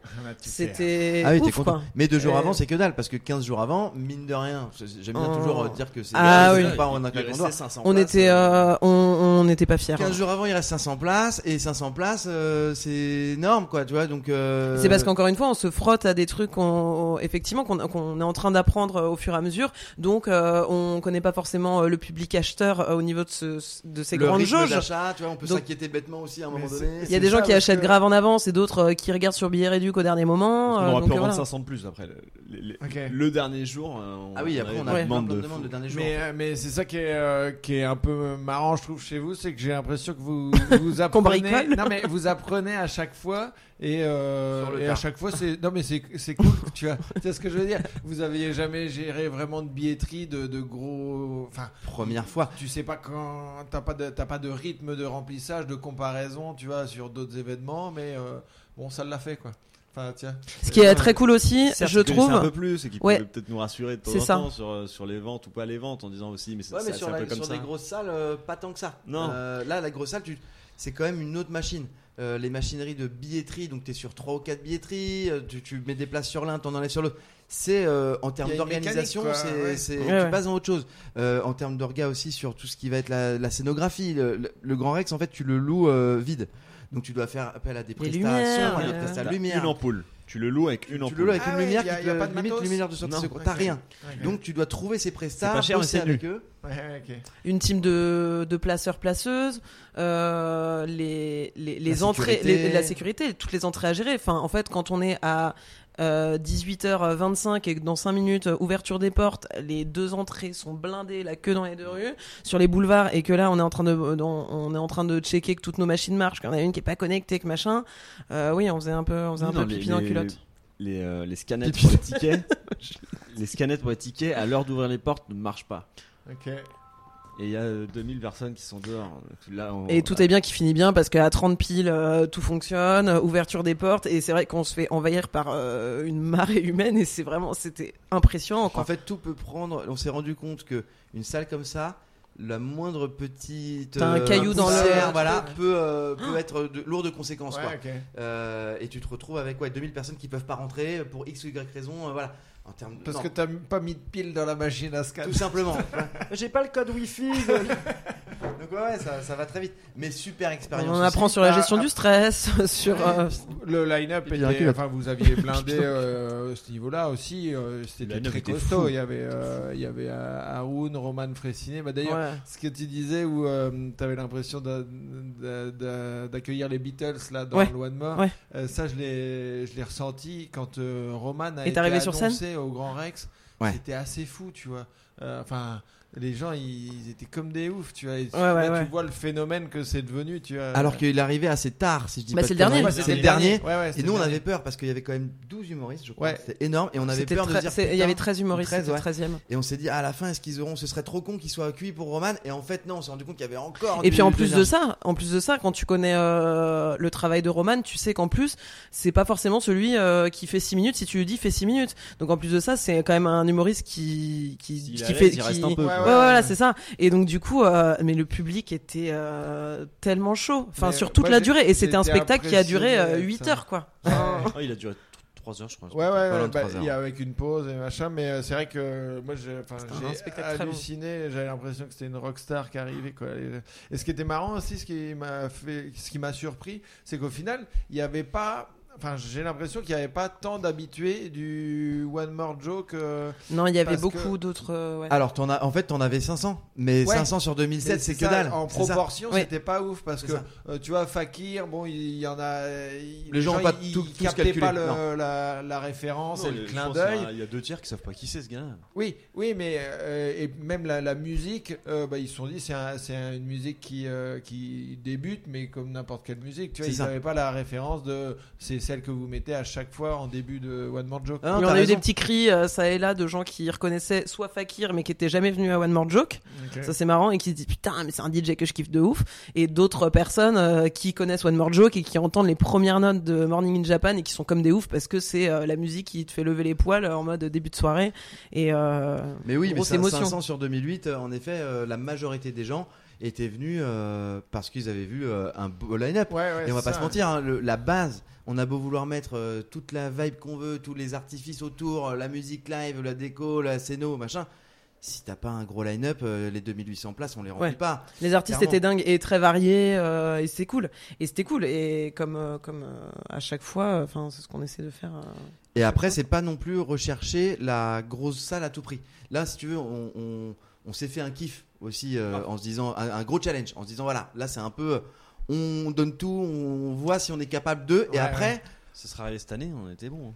tu fais- c'était Ah oui, t'es ouf content. quoi. Mais deux jours Et- avant, c'est que dalle, parce que 15 jours avant, mine de rien, j'aime bien Oh. toujours euh, dire que c'est Ah oui. pas en un doigts. 500 On places, était, euh, euh, on on n'était pas fiers. 15 jours avant, il reste 500 places, et 500 places, euh, c'est énorme, quoi, tu vois, donc. euh, C'est parce qu'encore une fois, on se frotte à des trucs, qu'on- effectivement, qu'on qu'on est en train d'apprendre euh, au fur et à mesure. Donc, euh, on connaît pas forcément euh, le public acheteur euh, au niveau de, ce, de ces le grandes jauges. tu vois, on peut s'inquiéter bêtement aussi à un moment donné. Il y a des gens qui achètent grave en avance et d'autres euh, qui regardent sur billet réduit au dernier moment. On euh, donc, pu en euh, vendre voilà. 500 de plus après. Le, dernier jour. on- Ah oui, après, on a demande de le dernier jour. Mais, mais c'est ça qui est, euh, qui est un peu marrant, je trouve, chez vous, c'est que j'ai l'impression que vous, vous apprenez. non, mais vous apprenez à chaque fois. Et, euh, et à chaque fois, c'est. Non, mais c'est c'est cool, tu vois. Tu sais ce que je veux dire? Vous aviez jamais géré vraiment de billetterie, de, de gros. Enfin, Première fois. tu sais pas quand. T'as pas, de- t'as pas de rythme de remplissage, de comparaison, tu vois, sur d'autres événements, mais euh, bon, ça l'a fait, quoi. Enfin, tiens. Ce qui est très cool aussi, je connaissaient un trouve. peu plus et qui Ouais. pouvaient peut-être nous rassurer de temps C'est en temps sur, euh, sur les ventes ou pas les ventes en disant aussi mais c'est Ouais, c'est un la- peu comme sur ça. des grosses salles, euh, pas tant que ça. Non. Euh, là, la grosse salle, tu- c'est quand même une autre machine. Euh, les machineries de billetterie, donc tu es sur 3 ou 4 billetteries, euh, tu, tu mets des places sur l'un, t'en enlèves sur l'autre. C'est euh, en termes d'organisation, ouais. c'est- Ouais, tu ouais. passes dans autre chose. Euh, en termes d'orga aussi, sur tout ce qui va être la, la scénographie, le, le- le Grand Rex, en fait, tu le loues euh, vide. Donc tu dois faire appel à des prestations, lumières, à des prestations lumière. Une ampoule. Tu le loues avec une Tu ampoule. le loues avec Ah une ouais, lumière y a- qui y a te- pas de limite matos lumière de sortie seconde. T'as rien. Donc tu dois trouver ces prestats, pas cher, mais bosser c'est avec eux. Ouais, une team de, de placeurs placeuses euh, les les, les La entrées sécurité. les- la sécurité toutes les entrées à gérer enfin en fait quand on est à euh, 18h25 et que dans 5 minutes euh, ouverture des portes les deux entrées sont blindées la queue dans les deux rues sur les boulevards et que là on est en train de on est en train de checker que toutes nos machines marchent qu'il y en a une qui est pas connectée que machin euh, oui on faisait un peu on faisait un Non, peu les- pipi dans la les- culotte Les, euh, les scanettes pour les tickets. les scanettes pour les tickets à l'heure d'ouvrir les portes ne marchent pas. Ok. Et il y a euh, 2000 personnes qui sont dehors. Là, on- Et tout est bien qui finit bien parce qu'à 30 piles, euh, tout fonctionne, euh, ouverture des portes, et c'est vrai qu'on se fait envahir par euh, une marée humaine, et c'est vraiment, c'était impressionnant. Quoi. En fait, tout peut prendre. On s'est rendu compte que une salle comme ça, la moindre petite T'as un caillou dans le- voilà, peut euh, peut être de, lourd de conséquences. Ouais, quoi. Euh, et tu te retrouves avec ouais, 2000 personnes qui peuvent pas rentrer pour x ou y raison. euh, voilà. En termes de- Parce non, que t'as pas mis de pile dans la machine à scanner. tout simplement. J'ai pas le code Wi-Fi. Donc ouais, ça, ça va très vite. Mais super expérience. On en aussi. apprend sur la Ah, gestion ah. du stress, sur. euh, Le line-up Et était, enfin, vous aviez blindé euh, ce niveau-là aussi. euh, C'était line-up très costaud. fou. Il y avait, euh, il y avait Haroun, Roman Fressinet. Bah, D'ailleurs, ouais. ce que tu disais où tu avais l'impression d'a- d'a- d'a- d'accueillir les Beatles là dans Ouais. More, Ouais. euh, ça je l'ai je l'ai ressenti quand euh, Roman a Est été arrivé sur scène annoncé au Grand Rex. Ouais. C'était assez fou, tu vois. Euh, Enfin. Les gens ils, ils étaient comme des oufs, tu vois. Et tu- Ouais, ouais, là, ouais. tu vois le phénomène que c'est devenu, tu vois. Alors qu'il arrivait assez tard, si je dis Bah, pas c'est de le dernier. Ouais, C'est le dernier. Ouais, ouais, Et c'était nous, on avait peur parce qu'il y avait quand même 12 humoristes, je crois. Ouais. C'était énorme. Et on avait C'était peur de dire. Il y avait 13 humoristes, 13, c'était le ouais. 13 e Et on s'est dit, ah, à la fin, est-ce qu'ils auront Ce serait trop con qu'ils soient accueillis pour Roman? Et en fait, non, on s'est rendu compte qu'il y avait encore. Et puis en plus de ça, en plus de ça, quand tu connais euh, le travail de Roman, tu sais qu'en plus, c'est pas forcément celui euh, qui fait 6 minutes si tu lui dis fais 6 minutes. Donc en plus de ça, c'est quand même un humoriste qui qui, fait Ouais, quoi. Ouais, ouais. voilà, c'est ça. Et donc du coup, euh, mais le public était euh, tellement chaud, enfin Mais sur toute moi, la j'ai- durée. Et c'était un j'étais spectacle qui a duré impressionné euh, avec 8 ça. heures, quoi. Ah, il a duré 3 heures, je crois. Ouais, ouais, ouais, loin de bah, trois heures. il y a avec une pause et machin, mais euh, c'est vrai que moi j'ai enfin, C'était un j'ai spectacle très long. halluciné, j'avais l'impression que c'était une rockstar qui arrivait. Quoi. Et, et ce qui était marrant aussi, ce qui m'a fait, ce qui m'a surpris, c'est qu'au final, il n'y avait pas. Enfin, j'ai l'impression qu'il n'y avait pas tant d'habitués du One More Joke. euh, Non, il y avait beaucoup que- d'autres. euh, ouais. Alors, t'en as, en fait, t'en avais 500. Mais Ouais. 500 sur 2007, mais c'est que ça, dalle. En proportion, c'était pas ouf parce que euh, tu vois, Fakir, bon, il y, en a. Les gens ont pas ils, tout- ils tous captaient pas le- non. la, la référence et le clin d'œil. a- Il y a deux tiers qui savent pas qui c'est ce gars. Oui, oui, mais euh, et même la, la musique, euh, bah, ils se sont dit c'est un- c'est un- une musique qui euh, qui débute, mais comme n'importe quelle musique, tu vois, ils n'avaient pas la référence de c'est celle que vous mettez à chaque fois en début de One More Joke. Ah, non, Il y en t'as a eu des petits cris, euh, ça et là, de gens qui reconnaissaient soit Fakir, mais qui étaient jamais venus à One More Joke. Ok. Ça c'est marrant et qui se disent putain mais c'est un DJ que je kiffe de ouf et d'autres personnes euh, qui connaissent One More Joke et qui entendent les premières notes de Morning in Japan et qui sont comme des oufs parce que c'est euh, la musique qui te fait lever les poils euh, en mode début de soirée et euh, Mais oui, mais grosse ça, émotion. 500 sur 2008, euh, en effet, euh, la majorité des gens étaient venus euh, parce qu'ils avaient vu euh, un beau line-up. Ouais, ouais, Et on va pas ça. se mentir, hein, le- la base, on a beau vouloir mettre euh, toute la vibe qu'on veut, tous les artifices autour, euh, la musique live, la déco, la scéno, machin. Si t'as pas un gros line-up, euh, les 2800 places, on les remplit Ouais. pas. les artistes Clairement. étaient dingues et très variés euh, et c'était cool et c'était cool et comme euh, comme à chaque fois enfin c'est ce qu'on essaie de faire. Et après, c'est pas non plus rechercher la grosse salle à tout prix. Là, si tu veux, on, on- on s'est fait un kiff aussi Ah. en se disant un, un gros challenge, en se disant voilà, là c'est un peu, on donne tout, on voit si on est capable de, et Ouais, après, Ce sera arrivé cette année, on était bon. hein.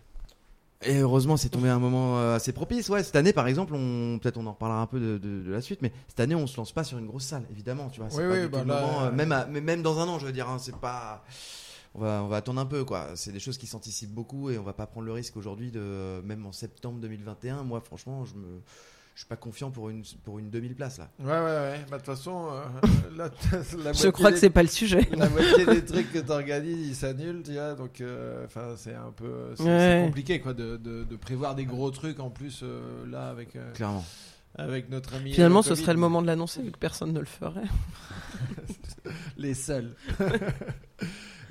et heureusement c'est tombé à un moment euh, assez propice. Ouais, cette année par exemple, on peut-être on en reparlera un peu de, de- de la suite, mais cette année on se lance pas sur une grosse salle, évidemment, tu vois. C'est Oui, pas oui, du bah tout le là, moment, euh, euh, même, à- mais même dans un an, je veux dire, hein, c'est pas. On va, on va attendre un peu, quoi. C'est des choses qui s'anticipent beaucoup et on va pas prendre le risque aujourd'hui de, même en septembre 2021. Moi, franchement, je me, je suis pas confiant pour une, pour une 2000 places là. Ouais, ouais, ouais. Bah, de toute façon, euh, la, la je moitié crois que des- c'est pas le sujet La moitié des trucs que tu organises, ils s'annulent, tu vois. Donc, euh, enfin, c'est un peu. C'est Ouais. c'est compliqué, quoi, de, de, de prévoir des gros trucs en plus, euh, là, avec, euh, Clairement. avec notre ami. finalement ce Covid. serait le moment de l'annoncer vu que personne ne le ferait Les seuls.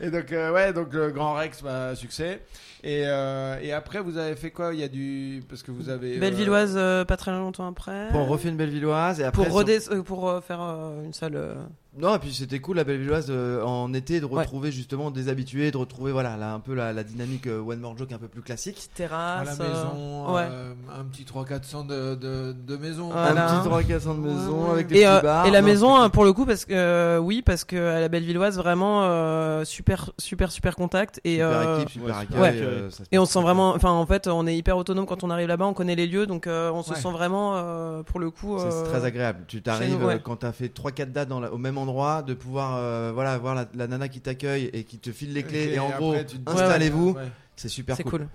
Et donc, euh, ouais, donc le Grand Rex, bah, succès. Et, euh, et après, vous avez fait quoi? Il y a du. Parce que vous avez. euh, Bellevilloise euh, pas très longtemps après on refait une Bellevilloise et après. pour, sur- redé- euh, pour euh, faire euh, une salle euh, Non, et puis c'était cool la Bellevilloise euh, en été de retrouver justement des habitués, de retrouver voilà là, un peu la, la dynamique euh, One More Joke un peu plus classique. petite À terrasse la euh, maison, ouais. euh, un petit 300-400 de, de, de maison. Voilà. Un petit 3 400 de maison Ouais. avec des et, petits euh, bars. et la Non, maison hein, pour le coup parce que euh, oui parce que à la Bellevilloise vraiment euh, super super super contact et super euh, équipe, super ouais, accueil. ouais. euh, ça se et on se sent vraiment enfin en fait on est hyper autonome quand on arrive là-bas on connaît les lieux donc euh, on se Ouais. sent vraiment euh, pour le coup C'est euh, très agréable. Tu t'arrives euh, quand t'as fait 3-4 dates dans la- au même endroit, de pouvoir euh, voilà voir la, la nana qui t'accueille et qui te file les clés et en gros tu installez-vous. Ouais. C'est super cool.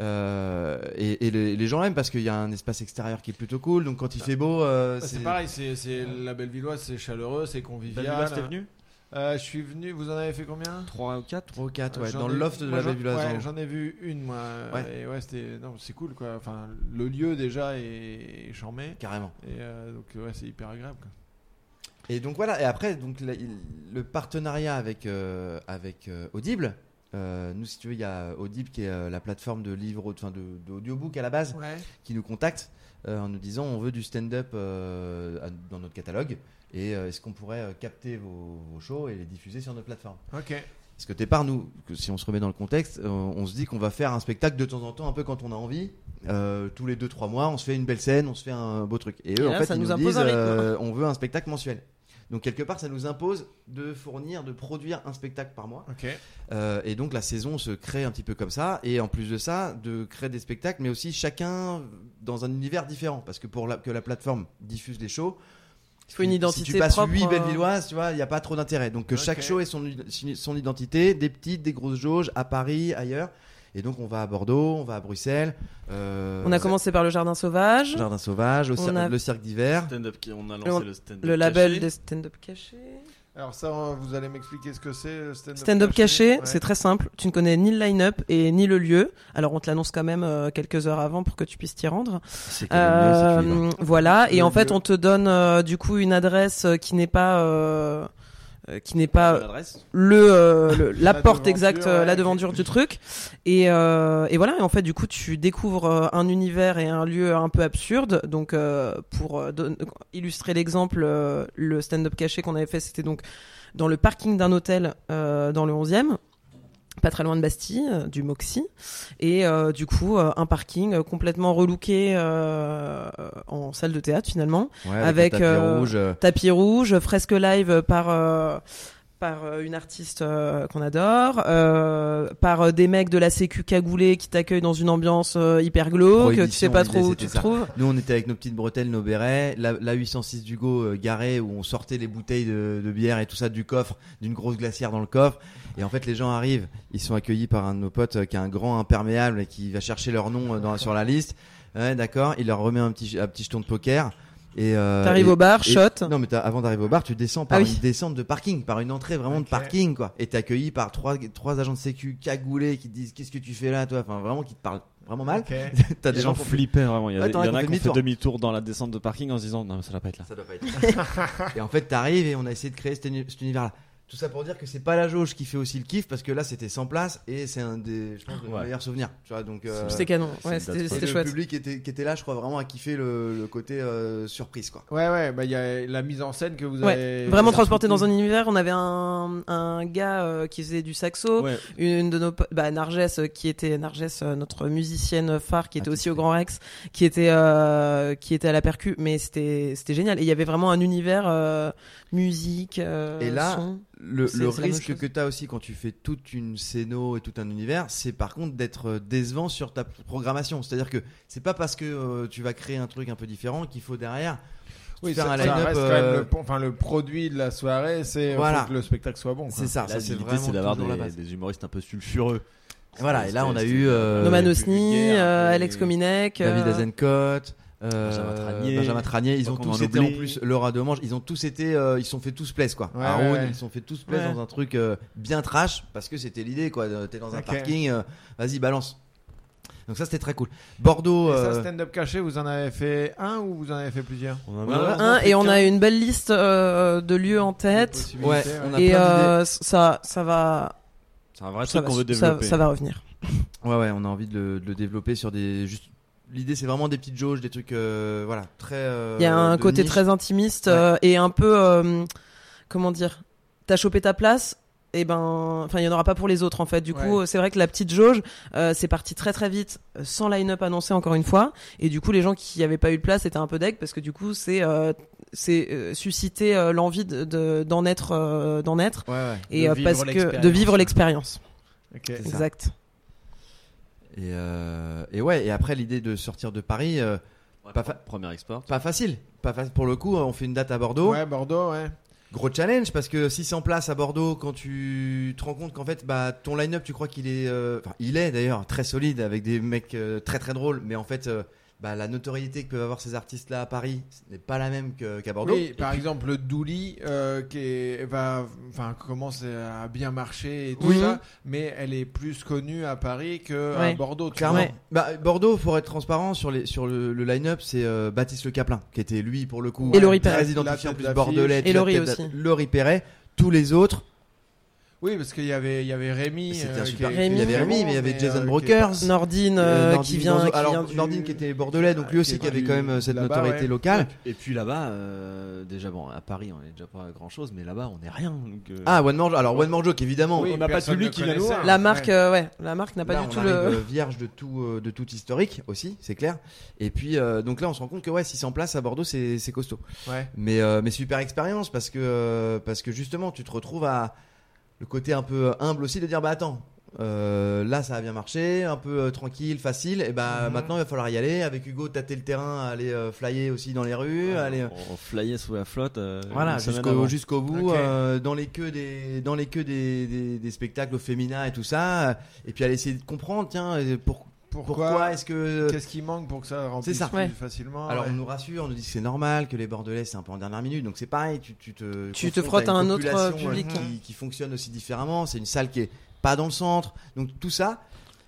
Euh, et et les, les gens l'aiment parce qu'il y a un espace extérieur qui est plutôt cool. Donc quand il fait beau, euh, c'est pareil, c'est la Bellevilloise, c'est chaleureux, c'est convivial. T'es venu Euh, Je suis venu, vous en avez fait combien? 3 ou 4 3 ou 4 ouais, dans le loft de la j'en- Bellevilloise. ouais, en. J'en ai vu une, moi. Ouais. Et ouais, c'était. Non, c'est cool, quoi. Enfin, le lieu déjà est, est charmé. Carrément. Et euh, donc, ouais, c'est hyper agréable, quoi. Et donc voilà, et après, donc, la- il- le partenariat avec, euh, avec euh, Audible, euh, nous si tu veux, il y a Audible qui est la plateforme de livres, enfin d'audiobook à la base, Ouais. qui nous contacte en nous disant on veut du stand-up dans notre catalogue. Et est-ce qu'on pourrait capter vos, vos shows et les diffuser sur notre plateforme? Ok. Parce que t'es par nous, que si on se remet dans le contexte, on se dit qu'on va faire un spectacle de temps en temps, un peu quand on a envie. Euh, tous les 2-3 mois, on se fait une belle scène, on se fait un beau truc. Et eux, Et en fait, ça ils nous nous, impose disent euh, on veut un spectacle mensuel. Donc, quelque part, ça nous impose de fournir, de produire un spectacle par mois. Euh, et donc la saison se crée un petit peu comme ça. Et en plus de ça, de créer des spectacles, mais aussi chacun dans un univers différent. Parce que pour la- que la plateforme diffuse les shows, Il faut une identité Si tu passes propre. 8 euh, Bellevilloises, tu vois, il n'y a pas trop d'intérêt. Donc que chaque show ait son, son identité, des petites, des grosses jauges, à Paris, ailleurs. Et donc on va à Bordeaux, on va à Bruxelles. euh, On a commencé par le Jardin Sauvage, Jardin Sauvage, au On cir- a- le cirque d'hiver. On a Le- lancé le stand-up. le label caché. des stand-up cachés. Alors ça, vous allez m'expliquer ce que c'est le stand-up Stand-up caché, Ouais. c'est très simple. Tu ne connais ni le line-up et ni le lieu. Alors on te l'annonce quand même euh, quelques heures avant pour que tu puisses t'y rendre. C'est quand même mieux, c'est que Euh, voilà. Et Le en fait, lieu. on te donne euh, du coup une adresse qui n'est pas euh, euh, qui n'est pas le, euh, le- la, La porte exacte, euh, ouais, la ok. devanture du truc. Et, euh, et voilà. Et en fait, du coup, tu découvres euh, un univers et un lieu un peu absurde. Donc, euh, pour euh, illustrer l'exemple, euh, le stand-up caché qu'on avait fait, c'était donc dans le parking d'un hôtel euh, dans le 11e. Pas très loin de Bastille, euh, du Moxie, et euh, du coup euh, un parking complètement relooké euh, en salle de théâtre finalement, Ouais, avec, tapis rouge. tapis rouge, fresque live par par une artiste euh, qu'on adore, euh, par euh, des mecs de la Sécu cagoulés qui t'accueillent dans une ambiance hyper glauque, tu sais pas trop où tu te trouves. Nous, on était avec nos petites bretelles, nos bérets, la, la 806 d'Hugo euh, garée où on sortait les bouteilles de, de bière et tout ça du coffre, d'une grosse glacière dans le coffre. Et en fait, les gens arrivent, ils sont accueillis par un de nos potes euh, qui a un grand imperméable et qui va chercher leur nom euh, dans, sur la liste. Ouais, d'accord. Il leur remet un petit, un petit jeton de poker. Et euh, T'arrives et- au bar, et- shot. Non, mais t'as- avant d'arriver au bar, tu descends par Ah oui. une descente de parking, par une entrée vraiment de parking, quoi. Et t'es accueilli par trois, trois agents de sécu cagoulés qui te disent qu'est-ce que tu fais là, toi? Enfin, vraiment, qui te parlent vraiment mal. T'as des gens gens flippaient vraiment. Il y, a Ouais, en a qui ont fait demi-tour. dans la descente de parking en se disant non, mais ça va pas être là. Ça doit pas être. et en fait, t'arrives et on a essayé de créer cet univers-là. Tout ça pour dire que c'est pas la jauge qui fait aussi le kiff parce que là c'était 100 places et c'est un des je pense, de nos Ouais. meilleurs souvenirs. Tu vois, donc euh, C'était canon, ouais, c'était c'était le chouette. public était, qui était là, je crois vraiment à kiffer le, le côté euh, surprise quoi. Ouais, ouais, bah il y a la mise en scène que vous Ouais, avez. Vraiment transporté dans un univers. On avait un, un gars euh, qui faisait du saxo, Ouais. une de nos bah, Narges euh, qui était Narges euh, notre musicienne phare qui était aussi au Grand Rex qui était euh, qui était à la percu mais c'était c'était génial et il y avait vraiment un univers euh, musique euh, Et là, son. Le, risque que tu as aussi quand tu fais toute une scéno et tout un univers, c'est par contre d'être euh, décevant sur ta programmation. C'est-à-dire que c'est pas parce que euh, tu vas créer un truc un peu différent qu'il faut derrière Oui, faire ça, un ça line-up. reste quand euh, même le, enfin, le produit de la soirée, c'est Voilà. que le spectacle soit bon. C'est ça, ça c'est vraiment c'est d'avoir des, base. des humoristes un peu sulfureux. Voilà, et là on a eu euh, Noman Osni, euh, Alex Kominek, David euh, Azencote, euh, Benjamin Tranier. Benjamin Tranier, ils ont tous été en plus Laura Domange, ils ont tous été, euh, ils se sont fait tous plaisir quoi. Ouais, Aaron, ouais, ouais. ils se sont fait tous plaisir Ouais. dans un truc euh, bien trash parce que c'était l'idée quoi. T'es dans un Ok. parking, euh, vas-y balance. Donc ça c'était très cool. Bordeaux, Et ça, stand-up caché, vous en avez fait un ou vous en avez fait plusieurs? On en a ouais. un, et on a une belle liste euh, de lieux en tête ouais, on a et plein euh, ça ça va C'est un vrai ça truc va, qu'on veut ça- développer. ça va revenir. Ouais, ouais, on a envie de le, de le développer sur des. Juste... L'idée, c'est vraiment des petites jauges, des trucs, euh, voilà, très. euh, Il y a un côté niche. très intimiste Ouais. euh, et un peu euh, comment dire t'as chopé ta place et ben enfin il y en aura pas pour les autres en fait du coup Ouais. c'est vrai que la petite jauge euh, c'est parti très très vite sans line-up annoncé encore une fois et du coup les gens qui avaient pas eu de place étaient un peu deg parce que du coup c'est euh, c'est euh, susciter euh, l'envie de- de- d'en être euh, d'en être Ouais, ouais. et De euh, vivre parce que de l'expérience. vivre l'expérience exact Et, euh, et ouais, et après, l'idée de sortir de Paris, euh, Ouais, Pas fa- Premier export. pas facile. Pas fa- Pour le coup, on fait une date à Bordeaux. Ouais, Bordeaux, ouais. Gros challenge parce que 600 places à Bordeaux, quand tu te rends compte qu'en fait, bah, ton line-up, tu crois qu'il est. euh, Enfin, il est d'ailleurs très solide avec des mecs euh, très très drôles, mais en fait. Bah, la notoriété que peuvent avoir ces artistes-là à Paris n'est pas la même que- qu'à Bordeaux. Oui, par exemple, le Douli euh, qui est- va, enfin, commence à bien marcher et tout Oui. ça, mais elle est plus connue à Paris que à Ouais. Bordeaux. tu Clairement. vois. Ouais. Bah, Bordeaux, pour être transparent sur, les, sur le, le line-up, c'est euh, Baptiste Le Caplin, qui était lui pour le coup Et Laurie Perret. très identifié en plus bordelais. Et la Laurie aussi. Laurie Perret. Tous les autres, Oui, parce qu'il y avait, il y avait Rémi. C'était euh, un qui super. Rémi. Il y avait Rémi, mais il y avait Jason euh, Brokers. Nordine Euh, euh, Nordine qui vient, qui alors vient du- Nordine qui était bordelais, donc lui aussi qui avait quand même euh, cette notoriété ouais. locale. Et puis là-bas, euh, déjà bon, à Paris, on est déjà pas grand chose, mais là-bas, on est rien. donc, euh, Ah, One More, alors One More Joke évidemment. Oui, on n'a pas de public qui vient nous voir. La marque, Ouais. euh, ouais, la marque n'a pas Là, du on tout le. euh, vierge de tout, euh, de tout historique aussi, c'est clair. Et puis euh, donc là, on se rend compte que ouais, 600 places à Bordeaux, c'est c'est costaud. Ouais. Mais euh, mais super expérience parce que euh, parce que justement, tu te retrouves à le côté un peu humble aussi de dire bah attends. euh, là ça a bien marché, un peu euh, tranquille, facile. Et bah Mhm. maintenant il va falloir y aller. Avec Hugo, tâter le terrain, aller euh, flyer aussi dans les rues, aller on flyait sous la flotte. euh, voilà jusqu'au jusqu'au bout euh, dans les queues des dans les queues des, des, des spectacles au féminin et tout ça. Et puis aller essayer de comprendre tiens pour, Pourquoi, pourquoi est-ce que Qu'est-ce qui manque pour que ça remplisse ça. plus Ouais. facilement Alors ouais. on nous rassure, on nous dit que c'est normal, que les Bordelais c'est un peu en dernière minute, donc c'est pareil, tu, tu te Tu te frottes à un une autre, euh, public, euh, qui, qui fonctionne aussi différemment. C'est une salle qui est pas dans le centre, donc tout ça.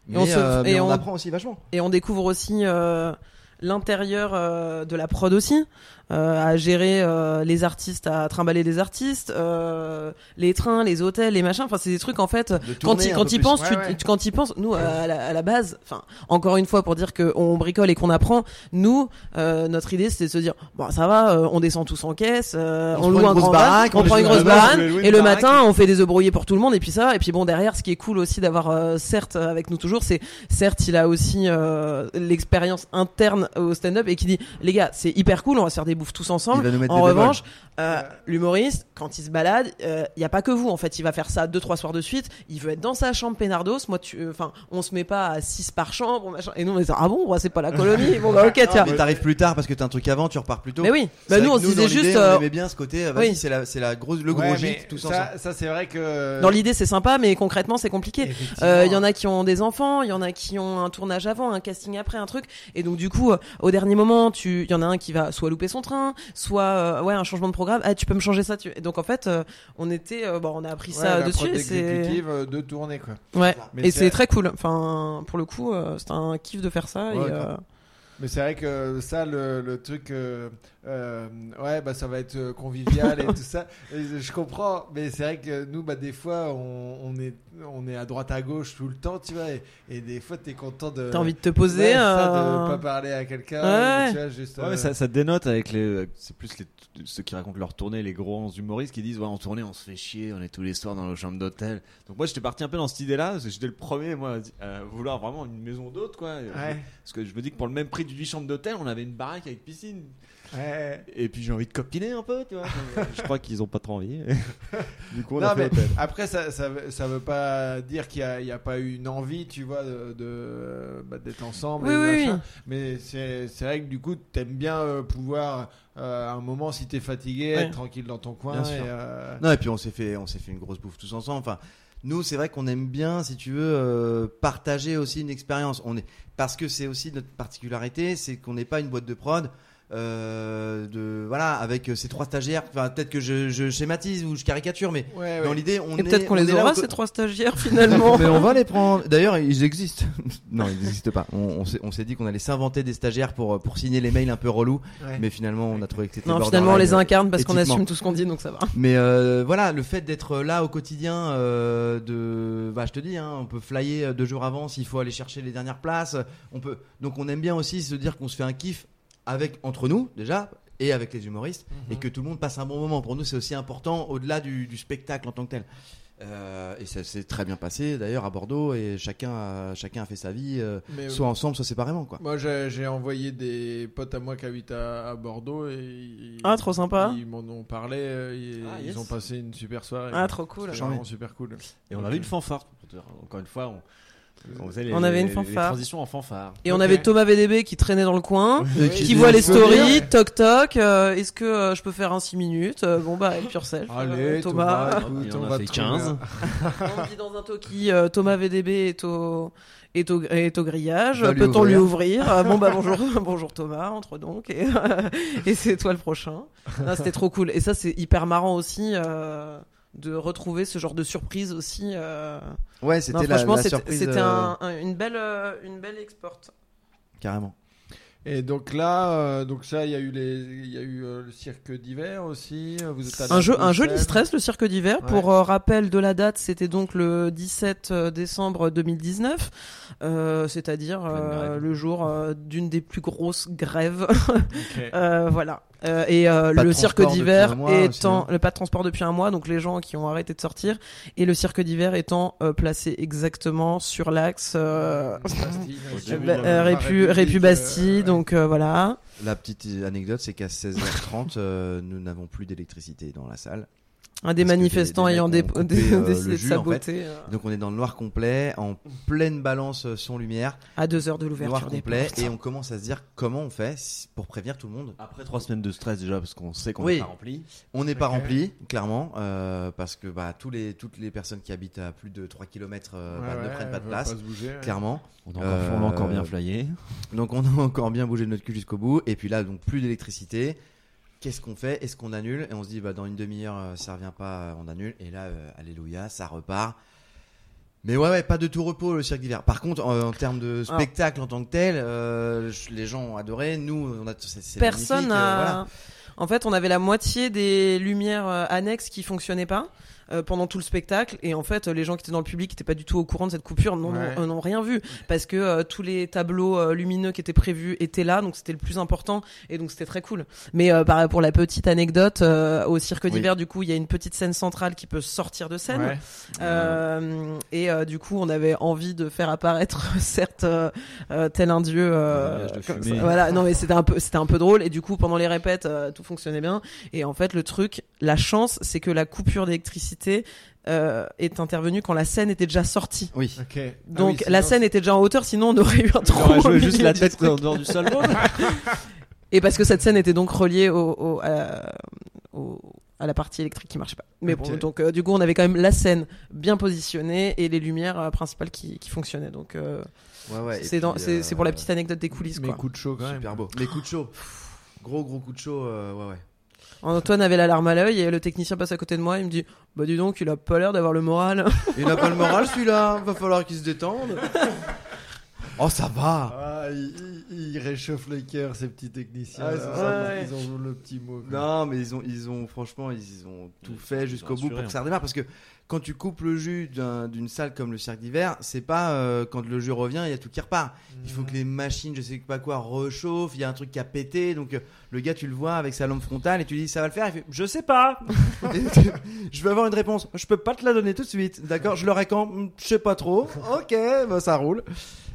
Mais, on se- euh, mais et on, on- apprend aussi vachement. Et on découvre aussi euh, l'intérieur euh, de la prod aussi, à gérer euh, les artistes, à trimballer les artistes, euh, les trains, les hôtels, les machins. Enfin, c'est des trucs en fait. Quand tourner il un quand peu il plus. pense, Ouais, tu, ouais. tu- quand il pense, nous à la, à la base, enfin encore une fois pour dire que on bricole et qu'on apprend, nous euh, notre idée c'était de se dire bon ça va, euh, on descend tous en caisse, euh, On on, loue un grand baraque, van, on on prend une grosse baraque et le baraque matin on fait des œufs brouillés pour tout le monde et puis ça et puis bon derrière ce qui est cool aussi d'avoir euh, certes avec nous toujours c'est certes il a aussi euh, l'expérience interne au stand-up et qui dit les gars c'est hyper cool on va se faire des bouffes tous Il ensemble va nous mettre en revanche, euh, l'humoriste, quand il se balade, il n'y a pas que vous. En fait, il va faire ça deux trois soirs de suite. Il veut être dans sa chambre Pénardos. Moi, tu, euh, enfin, on se met pas à 6 par chambre, machin. Et nous, on est ah bon, bah, c'est pas la colonie. bon, bah, ok, tiens. mais t'arrives plus tard parce que t'as un truc avant, tu repars plus tôt. Mais oui, bah, nous, on se disait juste. on euh, aimait bien ce côté. euh, Vas-y, oui. c'est la, c'est la grosse, le gros gîte, tous ensemble. ça, ça c'est vrai que dans l'idée, c'est sympa, mais concrètement, c'est compliqué. Euh, Il y en a qui ont des enfants, il y en a qui ont un tournage avant, un casting après, un truc. Et donc du coup, euh, au dernier moment, tu, il y en a un qui va soit louper son train, soit euh, ouais un changement de programme. Ah, tu peux me changer ça. Tu... Et donc en fait, euh, on était, euh, bon, on a appris Ouais, ça la dessus. prod et c'est exécutive euh, de tournée quoi. ouais. Mais et c'est- très cool. Enfin, pour le coup, euh, c'est un kiff de faire ça. Ouais, et, grave. euh, Mais c'est vrai que ça, le, le truc, euh, euh, ouais, bah ça va être euh, convivial et tout ça. Et je comprends, mais c'est vrai que nous, bah des fois, on, on est, on est à droite à gauche tout le temps, tu vois, et, et des fois, t'es content de. T'as envie de te Ouais, poser. ça, euh, de pas parler à quelqu'un, Ouais. tu vois, juste. Ouais, euh, mais ça, ça dénote avec les. C'est plus les, ceux qui racontent leur tournée, les gros humoristes qui disent Ouais, en tournée, on se fait chier, on est tous les soirs dans nos chambres d'hôtel. Donc, moi, j'étais parti un peu dans cette idée-là, parce que j'étais le premier, moi, à vouloir vraiment une maison d'hôte, quoi. Ouais, Parce que je me dis que pour le même prix d'une chambre d'hôtel, on avait une baraque avec piscine. ouais. Et puis, j'ai envie de copiner un peu, tu vois. je crois qu'ils ont pas trop envie. du coup, on Non, a fait mais après, ça, ça, veut- ça veut pas dire qu'il n'y a, il y a pas eu une envie, tu vois, de, de- bah, d'être ensemble. Oui, et oui, machin. oui. Mais c'est, c'est vrai que du coup, t'aimes bien euh, pouvoir, euh, à un moment, si t'es fatigué, Ouais. être tranquille dans ton coin. Bien sûr. et, euh, Non, et puis on s'est fait, on s'est fait une grosse bouffe tous ensemble. Enfin, nous, c'est vrai qu'on aime bien, si tu veux, euh, partager aussi une expérience. On est parce que c'est aussi notre particularité, c'est qu'on n'est pas une boîte de prod. Euh, de voilà avec ces trois stagiaires enfin peut-être que je, je schématise ou je caricature mais ouais, dans ouais. l'idée on Et est peut-être qu'on on les est là aura ces trois stagiaires finalement. mais on va les prendre. D'ailleurs, ils existent. non, ils n'existent pas. On, on s'est- on s'est dit qu'on allait s'inventer des stagiaires pour, pour signer les mails un peu relous. Ouais. Mais finalement, on a trouvé que c'était non, finalement, on les incarne parce qu'on assume tout ce qu'on dit, donc ça va. Mais euh, voilà, le fait d'être là au quotidien, euh, de, bah, je te dis, hein, on peut flyer deux jours avant s'il faut aller chercher les dernières places. On peut, donc on aime bien aussi se dire qu'on se fait un kiff avec entre nous déjà et avec les humoristes Mhm. et que tout le monde passe un bon moment. Pour nous, c'est aussi important au-delà du, du spectacle en tant que tel. Euh, et ça s'est très bien passé d'ailleurs à Bordeaux et chacun a, chacun a fait sa vie, euh, Mais, soit ensemble, soit séparément quoi. Moi, j'ai, envoyé des potes à moi qui habitent à, à Bordeaux et ils, Ah, trop sympa. Ils m'en ont parlé. euh, Ils, Ah, ils ont passé une super soirée. Ah, trop cool. Vraiment super cool. Et on avait une fanfare. pour te dire. Encore une fois, on, on faisait les, On avait une fanfare. les transitions en fanfare. Et on avait Thomas VDB qui traînait dans le coin. Qui qui voit les stories, toc toc, euh, est-ce que euh, je peux faire un 6 minutes Euh, Bon bah, avec yourself, Allez, euh, Thomas, Thomas. écoute, on a fait te trouver 15. un- On dit dans un toki, euh, Thomas VDB est au, est au, est au grillage, peut-on lui ouvrir. Euh, Bon bah bonjour, bonjour Thomas, entre donc, et, et c'est toi le prochain. Non, C'était trop cool. Et ça c'est hyper marrant aussi euh, de retrouver ce genre de surprise aussi. euh. Ouais, Non, c'était la, franchement, la c'était surprise. c'était euh, un- un- une belle, euh, une belle export. Carrément. Et donc là, euh, donc ça, il y a eu les, il y a eu euh, le cirque d'hiver aussi. Vous êtes Un, jeu, un joli stress, le cirque d'hiver. Ouais. Pour euh, rappel de la date, c'était donc le 17 décembre 2019, euh, c'est-à-dire euh, le jour euh, d'une des plus grosses grèves. Euh, voilà. Euh, et euh, le cirque d'hiver aussi, étant hein. le pas de transport depuis un mois, donc les gens qui ont arrêté de sortir, et le cirque d'hiver étant euh, placé exactement sur l'axe euh, bah, euh, la Répu, République, Répu euh, Bastille, donc euh, voilà. La petite anecdote, c'est qu'à 16h30, euh, nous n'avons plus d'électricité dans la salle. Un des Parce manifestants ayant dé- dé- euh, décidé le de en saboter euh, Donc on est dans le noir complet, en pleine balance euh, son lumière, à deux heures de noir l'ouverture des complet, et on commence à se dire comment on fait pour prévenir tout le monde. Après trois semaines de stress déjà parce qu'on sait qu'on Oui. n'est pas rempli. On n'est pas rempli, clairement, euh, parce que bah, tous les, toutes les personnes qui habitent à plus de 3 km Ouais, ne ouais, prennent pas de place, se bouger, ouais. clairement. On a encore, on a encore bien flyé. Donc on a encore bien bougé de notre cul jusqu'au bout. Et puis là, donc plus d'électricité. Qu'est-ce qu'on fait? Est-ce qu'on annule? Et on se dit, bah, dans une demi-heure, euh, ça revient pas, euh, on annule. Et là, euh, alléluia, ça repart. Mais ouais, ouais, pas de tout repos le cirque d'hiver. Par contre, en, en termes de spectacle en tant que tel, euh, les gens ont adoré. Nous, on a, c'est, c'est Personne euh, voilà. En fait, on avait la moitié des lumières annexes qui fonctionnaient pas euh, pendant tout le spectacle, et en fait, euh, les gens qui étaient dans le public n'étaient pas du tout au courant de cette coupure, Ouais. euh, n'ont rien vu parce que euh, tous les tableaux euh, lumineux qui étaient prévus étaient là, donc c'était le plus important, et donc c'était très cool. Mais euh, par- pour la petite anecdote, euh, au cirque Oui. d'hiver, du coup, il y a une petite scène centrale qui peut sortir de scène. Ouais. Euh, et euh, du coup, on avait envie de faire apparaître, certes, tel un dieu. euh. Voilà, non, mais c'était un peu, c'était un peu drôle. Et du coup, pendant les répètes, euh, tout fonctionnait bien. Et en fait, le truc, la chance, c'est que la coupure d'électricité euh, est intervenue quand la scène était déjà sortie. Oui. Ah Donc oui, la scène était déjà en hauteur, sinon on aurait eu un On trou. aurait au joué juste la tête en dehors du salon. Et parce que cette scène était donc reliée au, au- à, au- à la partie électrique qui marchait pas. Mais bon, donc euh, du coup, on avait quand même la scène bien positionnée et les lumières euh, principales qui, qui fonctionnaient. Donc euh, Ouais, ouais. Et c'est pour la petite anecdote des coulisses. Mais Quoi. coup de chaud quand même. Super beau. Mais coup de chaud. Gros, gros coup de chaud. euh, ouais, ouais. Antoine avait la larme à l'œil et le technicien passe à côté de moi. Il me dit Bah, dis donc, il a pas l'air d'avoir le moral. Il n'a pas le moral celui-là. Va falloir qu'il se détende. Oh, ça va. Ah, il, il- il réchauffe le cœur, ces petits techniciens. Ah. Ils ont le petit mot. quoi. Non, mais ils ont, ils ont, franchement, ils ont tout Ils fait jusqu'au bout pour que ça redémarre. Parce que quand tu coupes le jus d'un- d'une salle comme le cirque d'hiver, c'est pas euh, quand le jus revient, il y a tout qui repart. Il faut que les machines, je sais pas quoi, rechauffent. Il y a un truc qui a pété. Donc euh, le gars, tu le vois avec sa lampe frontale et tu dis ça va le faire? Il fait je sais pas. Tu- je veux avoir une réponse. Je peux pas te la donner tout de suite. D'accord? Je l'aurai quand? Hmm, Je sais pas trop. Ok, bah ça roule.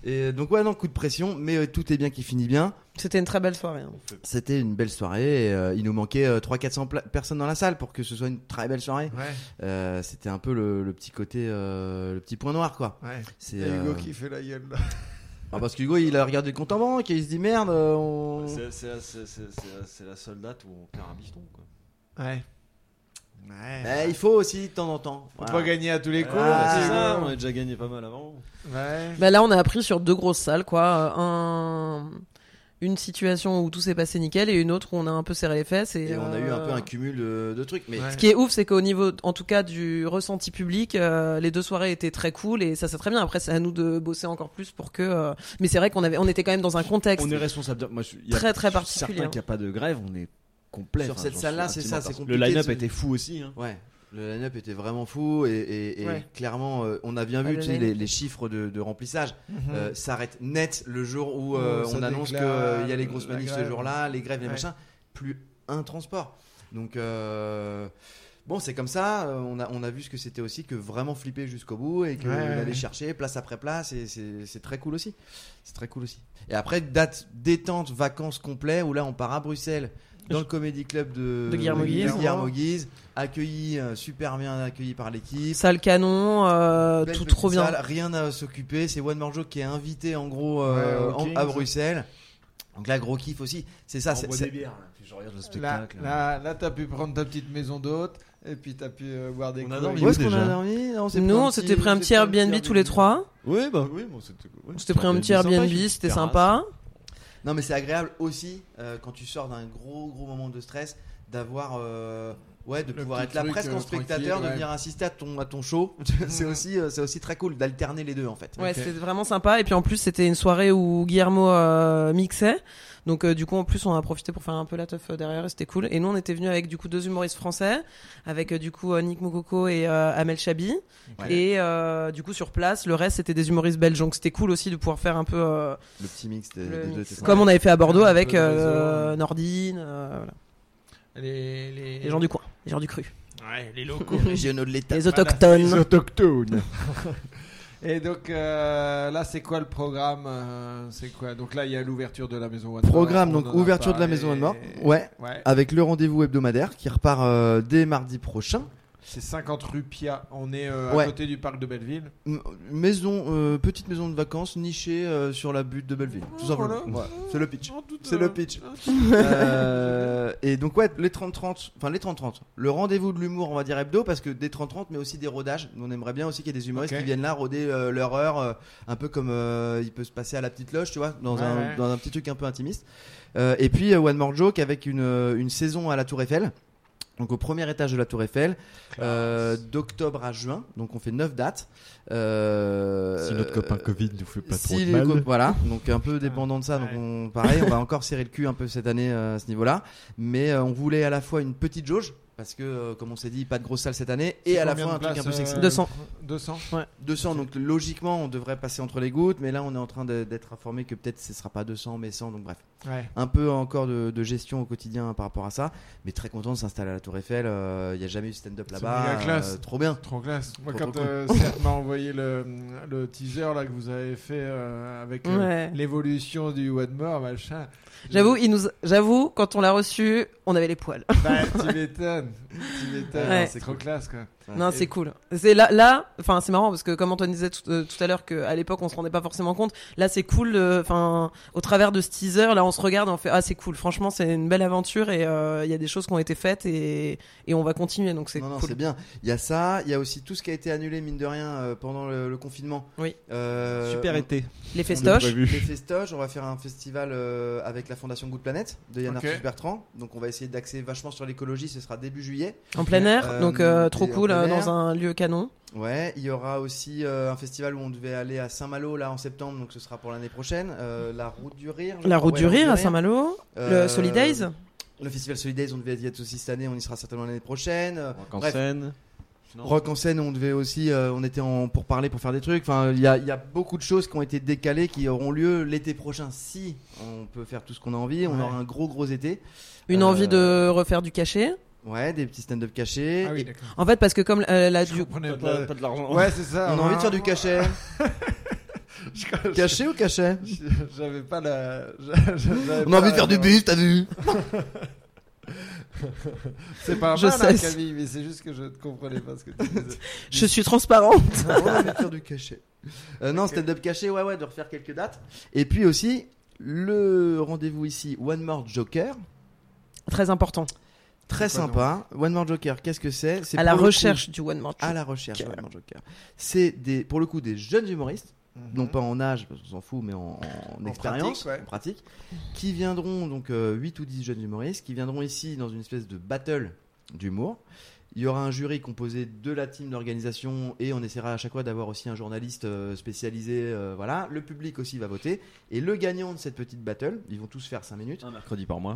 Et donc ouais, non, coup de pression, mais euh, tout est bien qui finit bien. C'était une très belle soirée. hein. C'était une belle soirée. et, euh, il nous manquait euh, 300-400 pla- personnes dans la salle pour que ce soit une très belle soirée. Ouais, Euh, C'était un peu le, le petit côté, euh, le petit point noir, quoi. ouais. C'est Hugo euh, qui fait la gueule là. ah, parce qu'Hugo, il a regardé le compte en banque et il se dit merde. euh, on- C'est c'est la- c'est- c'est- c'est la- c'est la seule date où on perd un biston. Quoi. Ouais. Ouais. Il faut aussi de temps en temps. Faut Voilà. pas gagner à tous les coups. Ah, c'est ça, on a déjà gagné pas mal avant. Ouais. Bah là, on a appris sur deux grosses salles, quoi. Euh, Un... Une situation où tout s'est passé nickel et une autre où on a un peu serré les fesses. Et, Et on a eu un euh, peu un cumul de, de trucs. Mais Ouais. Ce qui est ouf, c'est qu'au niveau, en tout cas, du ressenti public, euh, les deux soirées étaient très cool et ça c'est très bien. Après, c'est à nous de bosser encore plus pour que. euh, Mais c'est vrai qu'on avait, on était quand même dans un contexte On est responsable. de- Moi, je, y a- très très je suis certain particulier. hein. qu'il n'y a pas de grève, on est complet. Sur cette salle-là, c'est ça, c'est. Le compliqué de line-up se- était fou aussi. Hein. Ouais, le line-up était vraiment fou et, et- et Ouais. clairement, euh, on a bien vu le tu sais, line-up. les, les chiffres de, de remplissage euh, s'arrêtent net le jour où euh, Oh, ça on annonce qu'il y a les grosses manifs ce jour-là, les grèves, les Ouais. machins, plus un transport. Donc euh, bon, c'est comme ça. euh, on a on a vu ce que c'était aussi que vraiment flipper jusqu'au bout et que ouais. chercher place après place et c'est c'est très cool aussi. C'est très cool aussi. Et après date détente vacances complet où là on part à Bruxelles. Dans le comédie club de, De Guillermo Guise. Guillermo Guise, accueilli euh, super bien accueilli par l'équipe. Salle canon, euh, tout trop bien. salle, rien à s'occuper. C'est One More Joke qui est invité en gros euh, Ouais, en- à Bruxelles. Donc là, gros kiff aussi. C'est ça. c'est- des bières, là, puis je regarde le Là, spectacle. là, là t'as pu prendre ta petite maison d'hôte et puis t'as pu euh, boire des On a coups. dormi Où est-ce où qu'on a dormi? Non, Nous, un on s'était pris un petit Airbnb tous les trois. Oui, bah oui, bon, c'était. ouais, On s'était pris un petit Airbnb, c'était sympa. Non, mais c'est agréable aussi euh, quand tu sors d'un gros gros moment de stress d'avoir euh, Ouais, de Le pouvoir être là presque euh, en spectateur, tranquille, de ouais. venir assister à ton, à ton show. c'est aussi, euh, c'est aussi très cool d'alterner les deux en fait. Ouais, c'était vraiment sympa. Et puis en plus, c'était une soirée où Guillermo euh, mixait. Donc euh, du coup, en plus, on a profité pour faire un peu la teuf euh, derrière et c'était cool. Et nous, on était venus avec du coup deux humoristes français, avec euh, du coup euh, Nick Mokoko et euh, Amel Chabi. Et euh, du coup, sur place, le reste, c'était des humoristes belges. Donc c'était cool aussi de pouvoir faire un peu euh, Le petit mix des, le des deux. c'est comme on avait fait à Bordeaux avec euh. Nordine, euh, voilà. Les, les... les gens du coin, les gens du cru, Ouais, les locaux. Les régionaux de l'État. les autochtones. Les autochtones. Et donc euh, là, c'est quoi le programme euh, C'est quoi? Donc là, il y a l'ouverture de la maison One Programme, donc ouverture de la maison One More. Ouais. Ouais. Avec le rendez-vous hebdomadaire qui repart euh, dès mardi prochain. C'est 50 rue Pia. On est euh, Ouais. à côté du parc de Belleville. M- Maison, euh, petite maison de vacances nichée euh, sur la butte de Belleville. Tout simplement. Voilà. Ouais, c'est le pitch. Oh, C'est le pitch. euh, Euh, et donc ouais, les 30-30, enfin les 30-30, le rendez-vous de l'humour, on va dire hebdo, parce que des 30-30, mais aussi des rodages. On aimerait bien aussi qu'il y ait des humoristes qui viennent là roder leur heure, un peu comme il peut se passer à la petite loge, tu vois, dans, Ouais, un, ouais. dans un petit truc un peu intimiste. Et puis One More Joke avec une, une saison à la Tour Eiffel. Donc au premier étage de la Tour Eiffel, euh, d'octobre à juin. Donc on fait 9 dates. Euh, Si notre copain Covid nous fait pas trop si de les mal. co- voilà, donc un peu dépendant de ça. Donc Ouais. on, pareil, on va encore serrer le cul un peu cette année euh, à ce niveau-là. Mais euh, on voulait à la fois une petite jauge parce que, euh, comme on s'est dit, pas de grosse salle cette année, et C'est à la fois un de truc un peu sexy. euh, 200. 200 200, donc logiquement on devrait passer entre les gouttes, mais là on est en train de- d'être informé que peut-être ce sera pas 200 mais 100, donc bref. Ouais. Un peu encore de, de gestion au quotidien par rapport à ça, mais très content de s'installer à la Tour Eiffel. Il n'y a jamais eu stand-up là-bas. classe. euh, trop bien. Trop classe. Moi, Trop, quand trop cool. envoyé le, le teaser là, que vous avez fait euh, avec euh, l'évolution du One More, machin. J'avoue, il nous, j'avoue, quand on l'a reçu, on avait les poils. Bah, tu m'étonnes. Tu m'étonnes. Ouais. C'est trop classe, quoi. Non, Et- c'est cool. C'est là, là, enfin, c'est marrant parce que comme Antoine disait tout, euh, tout à l'heure qu'à l'époque on se rendait pas forcément compte. Là, c'est cool. de- Enfin, au travers de ce teaser, là, on se regarde, et on fait ah, c'est cool. Franchement, c'est une belle aventure et euh, il y a des choses qui ont été faites et, et on va continuer. Donc c'est Non, non, cool. c'est bien. Il y a ça, il y a aussi tout ce qui a été annulé, mine de rien, euh, pendant le, le confinement. Oui. Euh, Super on- été. Les festoches. Les festoches, on va faire un festival euh, avec la Fondation Good Planet de Yann Ok. Arthus Bertrand. Donc on va essayer d'axer vachement sur l'écologie, ce sera début juillet. En plein air, Euh, donc euh, trop cool dans un lieu canon. Ouais, il y aura aussi euh, un festival où on devait aller à Saint-Malo là en septembre, donc ce sera pour l'année prochaine. Euh, la Route du Rire. La crois, route ouais, du rire à Saint-Malo, Euh, le Solidays. Le festival Solidays, on devait y être aussi cette année, on y sera certainement l'année prochaine. Euh, Rock en bref. scène. Non. Rock en scène, on devait aussi, euh, on était en, pour parler, pour faire des trucs. Enfin, il y a, il y a beaucoup de choses qui ont été décalées, qui auront lieu l'été prochain. Si on peut faire tout ce qu'on a envie, on Ouais. aura un gros gros été. Une Euh, envie de refaire du cachet. Ouais, des petits stand-up cachés. Ah oui, d'accord. En fait, parce que comme euh, la du comprenais Pas de pas. la- pas de l'argent. Ouais, c'est ça. on a envie de faire du cachet. Je- Caché ou cachet J'avais pas la. j'avais On pas a envie de la- faire du bif, t'as vu C'est pas Je mal, hein, sais. Camille, mais c'est juste que je ne comprenais pas ce que tu disais. je suis transparente. On a envie de faire du cachet. Euh, non, stand-up caché, ouais, ouais, de refaire quelques dates. Et puis aussi, le rendez-vous ici, One More Joker. Très important. Très sympa. One More Joker, qu'est-ce que c'est? C'est À la coup- recherche du one man show. À la recherche Joker. One More Joker. C'est des, pour le coup des jeunes humoristes, Mhm. non pas en âge, parce qu'on s'en fout, mais en, en En expérience, pratique, ouais. en pratique, qui viendront, donc euh, 8 ou 10 jeunes humoristes, qui viendront ici dans une espèce de battle d'humour. Il y aura un jury composé de la team d'organisation et on essaiera à chaque fois d'avoir aussi un journaliste euh, spécialisé. euh, voilà, le public aussi va voter. Et le gagnant de cette petite battle, ils vont tous faire 5 minutes. Un mercredi par mois.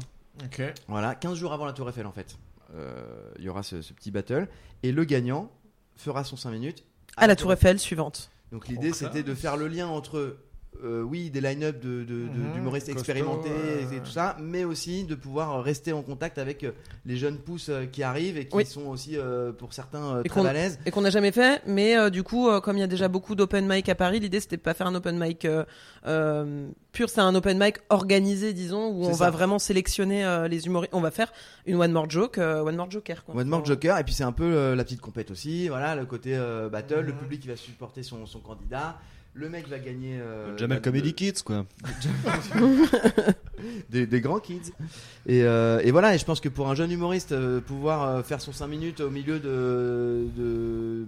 Voilà, 15 jours avant la Tour Eiffel en fait. Euh, il y aura ce, ce petit battle. Et le gagnant fera son 5 minutes À la Tour Eiffel suivante. donc l'idée c'était de faire le lien entre euh, oui des line-up de, de- de- Mhm, d'humoristes costaud, expérimentés euh. et tout ça, mais aussi de pouvoir rester en contact avec euh, les jeunes pousses euh, qui arrivent et qui Oui. sont aussi euh, pour certains euh, Et très qu'on- balèzes. et qu'on n'a jamais fait. Mais euh, du coup, euh, comme il y a déjà beaucoup d'open mic à Paris, l'idée c'était de pas faire un open mic euh, euh, pur, c'est un open mic organisé, disons, où on ça. va vraiment sélectionner euh, les humoristes. On va faire une one more joke, euh, one more joker. Quoi. One More Joker et puis c'est un peu euh, la petite compète aussi, voilà le côté euh, battle, le Mhm. public qui va supporter son, son candidat. Le mec va gagner euh, Jamel Comedy Kids, quoi. des, des grands kids. Et, euh, et voilà, et je pense que pour un jeune humoriste, euh, pouvoir euh, faire son 5 minutes au milieu de de-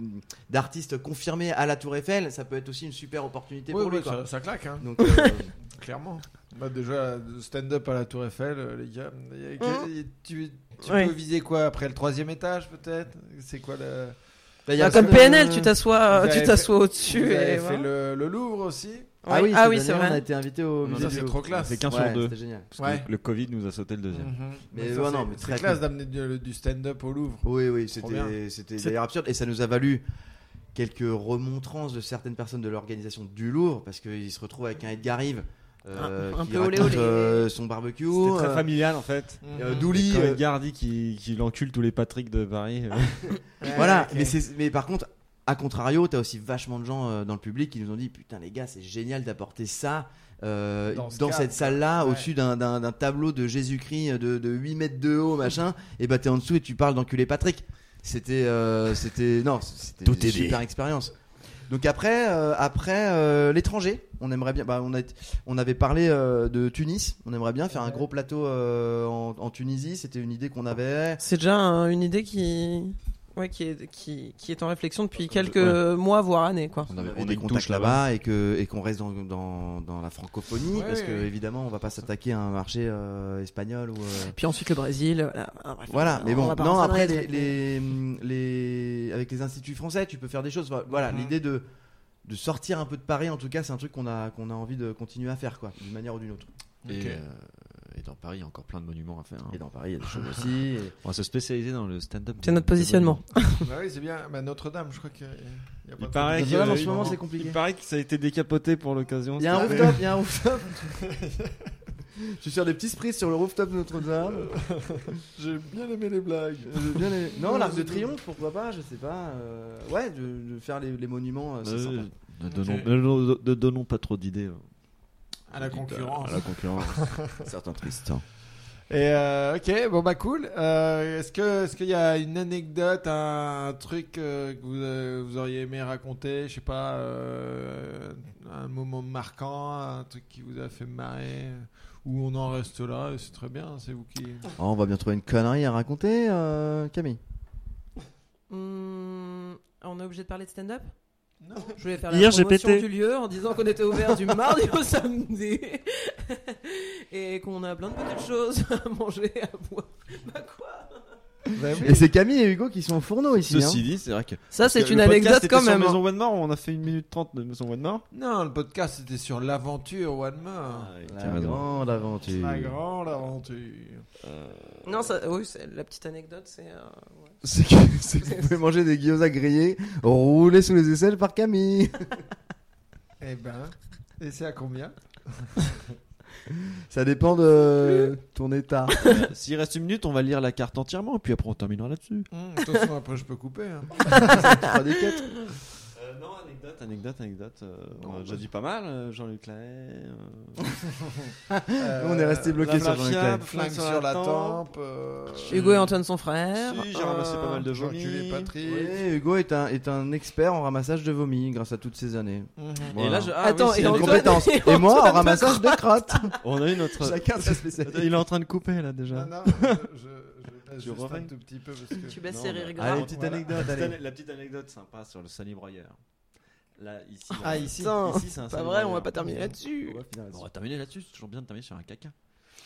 d'artistes confirmés à la Tour Eiffel, ça peut être aussi une super opportunité pour lui. oui, quoi. ça, ça claque, hein. Donc, euh, clairement. Bah, déjà, stand-up à la Tour Eiffel, les gars. Mmh. Tu, tu Oui. peux viser quoi après le troisième étage, peut-être? C'est quoi le. Bah, Bah, comme PNL, tu t'assois, tu t'assois Vous au-dessus avez et fait voilà. le, le Louvre aussi Ah oui, ah oui, c'est vrai. On a été invité au Non, musée c'est Louvre. trop classe. qu'un Ouais, sur deux. C'était génial. Parce Ouais. que le Covid nous a sauté le deuxième. Mhm. Mais ça, ouais, c'est- non, mais c'est très classe cool. d'amener du, du stand-up au Louvre. Oui, oui, c'était c'était C'est- d'ailleurs absurde et ça nous a valu quelques remontrances de certaines personnes de l'organisation du Louvre parce qu'ils se retrouvent avec un Edgar Rive euh, Un- un qui peu olé raconte, olé. euh, son barbecue. C'était très euh, familial en fait. euh, Mhm. Douli, Quand euh, Edgar dit qu'il qu'il encule tous les Patrick de Paris. Ouais, voilà, mais, par contre, à contrario, t'as aussi vachement de gens euh, dans le public qui nous ont dit Putain, les gars, c'est génial d'apporter ça euh, Dans ce cette salle-là, ouais. au-dessus d'un- tableau de Jésus-Christ de, de 8 mètres de haut, machin, et bah t'es en dessous et tu parles d'enculer Patrick. C'était. euh, c'était non, c'était Tout une super expérience. Donc après, euh, après euh, l'étranger, on aimerait bien. Bah, on, a, on avait parlé euh, de Tunis. On aimerait bien faire un gros plateau euh, en, en Tunisie. C'était une idée qu'on avait. C'est déjà un- une idée qui, ouais, qui est, qui, qui est en réflexion depuis quelques Ouais. mois voire années quoi. On on on a des une contacts touche là-bas et que et qu'on reste dans, dans, dans la francophonie Ouais, parce que évidemment on va pas s'attaquer à un marché euh, espagnol ou euh, Puis ensuite le Brésil. Voilà, Ah, bref, voilà mais on bon non après les, les, les- avec les instituts français tu peux faire des choses voilà l'idée de de sortir un peu de Paris en tout cas c'est un truc qu'on a qu'on a envie de continuer à faire quoi d'une manière ou d'une autre Et, Ok. euh, et dans Paris, il y a encore plein de monuments à faire. hein. et dans Paris il y a des choses aussi et- On va se spécialiser dans le stand-up. C'est notre positionnement. Bah oui, c'est bien. Bah, Notre-Dame, je crois qu'il y a- il pas paraît que- en ce moment, il- c'est compliqué. Il paraît que ça a été décapoté pour l'occasion. il y a un rooftop il y a un rooftop je suis sur des petits sprites sur le rooftop de Notre-Dame J'ai bien aimé les blagues. J'ai bien aimé. Non, l'arc de triomphe, pourquoi pas, je sais pas. euh, Ouais, de, de faire les, les monuments, euh, c'est Euh, sympa. ne, donnons, ne pas trop d'idées euh, À la concurrence. À la concurrence. Certains tristes. Et euh, ok, bon bah cool. Euh, est-ce que est-ce qu'il y a une anecdote, un, truc euh, que vous, euh, vous auriez aimé raconter, je sais pas, euh, un moment marquant, un truc qui vous a fait marrer, ou on en reste là, c'est très bien, c'est vous qui. Oh, on va bien trouver une connerie à raconter, euh, Camille. Hum, on est obligé de parler de stand-up? Non. Je voulais faire Hier, la j'ai promotion pété. du lieu en disant qu'on était ouvert du mardi au samedi et qu'on a plein de petites choses à manger, à boire. Bah quoi? Et c'est Camille et Hugo qui sont au fourneau ici. hein. Ceci dit, c'est vrai que. Ça, c'est une le podcast anecdote était quand sur même. hein. Maison One More, on a fait une minute trente de Maison One More. Non, le podcast c'était sur l'aventure One More. La grande aventure. La grande aventure. Non, ça, oui, la petite anecdote, c'est. euh, ouais. C'est que, c'est que vous pouvez manger des gyoza grillés roulés sous les aisselles par Camille. Eh ben, et c'est à combien? Ça dépend de ton état. Euh, S'il reste une minute, on va lire la carte entièrement, et puis après on terminera là-dessus. De toute façon, après je peux couper. hein. Trois des quatre. Euh, non, anecdote, anecdote, anecdote. euh, on a déjà dit pas mal. euh, Jean-Luc Lahaye. euh, on est resté bloqué sur Jean-Luc Lahaye. Flingue sur la tempe. euh, Hugo et Antoine, son frère. Si, j'ai ramassé pas mal de vomi. Patrick. Oui, Hugo est un, est un expert en ramassage de vomi grâce à toutes ces années. Mhm. Et là, je... ah, Attends, oui, c'est et une compétence. et Et moi, en ramassage de crottes. On a eu notre. Chacun sa spécialité. Il est en train de couper là déjà. Non, non, je, Tu juste refais un tout petit peu parce que. Tu baisses bah, rires Allez, petite Voilà. anecdote. La petite, allez. ane- la petite anecdote sympa sur le salibroyeur. Là, ici. Ah, on- ici. Ici, c'est un pas vrai, on va pas terminer là-dessus. On va terminer là-dessus, c'est toujours bien de terminer sur un caca.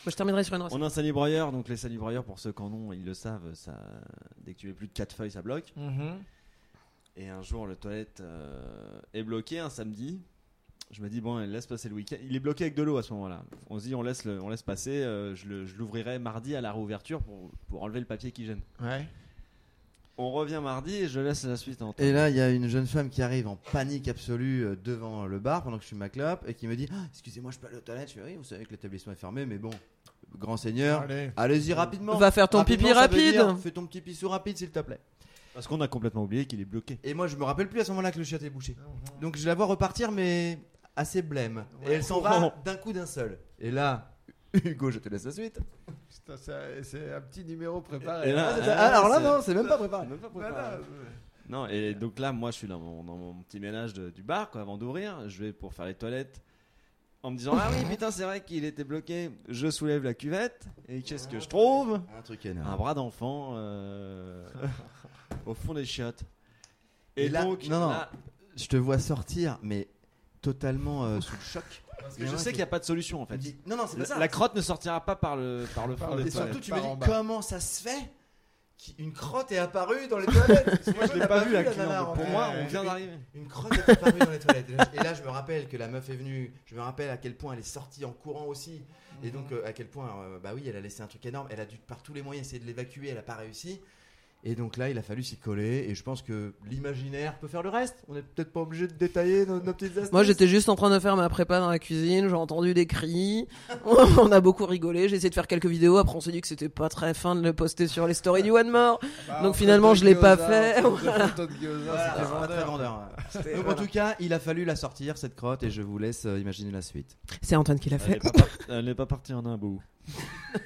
Moi, je terminerai sur une recette. On a un salibroyeur, donc les salibroyeurs, pour ceux qui en ont, ils le savent, ça, dès que tu mets plus de 4 feuilles, ça bloque. Mhm. Et un jour, le toilette euh, est bloqué un samedi. Je me dis, bon, laisse passer le week-end. Il est bloqué avec de l'eau à ce moment-là. On se dit, on laisse, le- on laisse passer. euh, je l'ouvrirai mardi à la réouverture pour, pour enlever le papier qui gêne. Ouais. On revient mardi et je laisse la suite en Et là, il y a une jeune femme qui arrive en panique absolue euh, devant le bar pendant que je suis ma clope et qui me dit Ah, Excusez-moi, je peux aller aux toilettes. Je fais Oui, vous savez que l'établissement est fermé, mais bon, grand seigneur, Allez. allez-y rapidement. Va faire ton Rapidement, pipi rapide. dire, Fais ton petit pissou rapide, s'il te plaît. Parce qu'on a complètement oublié qu'il est bloqué. Et moi, je me rappelle plus à ce moment-là que le chiotte est bouché. Donc, je la vois repartir, mais assez blême. Et Ouais. elle s'en va d'un coup d'un seul. Et là, Hugo, je te laisse la suite. Putain, c'est un petit numéro préparé. Et là- Ah, Ah, alors là, non, c'est même pas préparé. Même pas préparé. Non, et donc là, moi, je suis dans mon, dans mon petit ménage de- du bar, quoi, avant d'ouvrir. Je vais pour faire les toilettes. En me disant, ah oui, putain, c'est vrai qu'il était bloqué. Je soulève la cuvette. Et qu'est-ce que je trouve? Un truc Un énorme. bras d'enfant euh, au fond des chiottes. Et, Et là- donc, non, non. là, Je te vois sortir, mais totalement euh, sous le choc. Parce que je sais qu'il n'y a pas de solution en fait. dit- Non, non, c'est pas La, ça. la crotte ne sortira pas par le, par le fond Et surtout, tu me dis comment ça se fait qu'une crotte est apparue dans les toilettes? Parce que Moi, je l'ai pas vu la la nana Pour moi, Ouais. on vient d'arriver. Une crotte est apparue dans les toilettes. Et là, je me rappelle que la meuf est venue. Je me rappelle à quel point elle est sortie en courant aussi. Et donc, euh, à quel point, euh, bah oui, elle a laissé un truc énorme. Elle a dû par tous les moyens essayer de l'évacuer. Elle a pas réussi. Et donc là, il a fallu s'y coller. Et je pense que l'imaginaire peut faire le reste. On n'est peut-être pas obligé de détailler nos, nos petites astuces. Moi, j'étais juste en train de faire ma prépa dans la cuisine, j'ai entendu des cris, on a beaucoup rigolé, j'ai essayé de faire quelques vidéos, après on s'est dit que c'était pas très fin de le poster sur les stories du One More. Bah, Donc en finalement, je l'ai pas fait. Voilà. Donc, en tout cas, il a fallu la sortir, cette crotte. Et je vous laisse euh, imaginer la suite. C'est Antoine qui l'a Elle n'est fait. pas, par- elle n'est pas partie en un bout.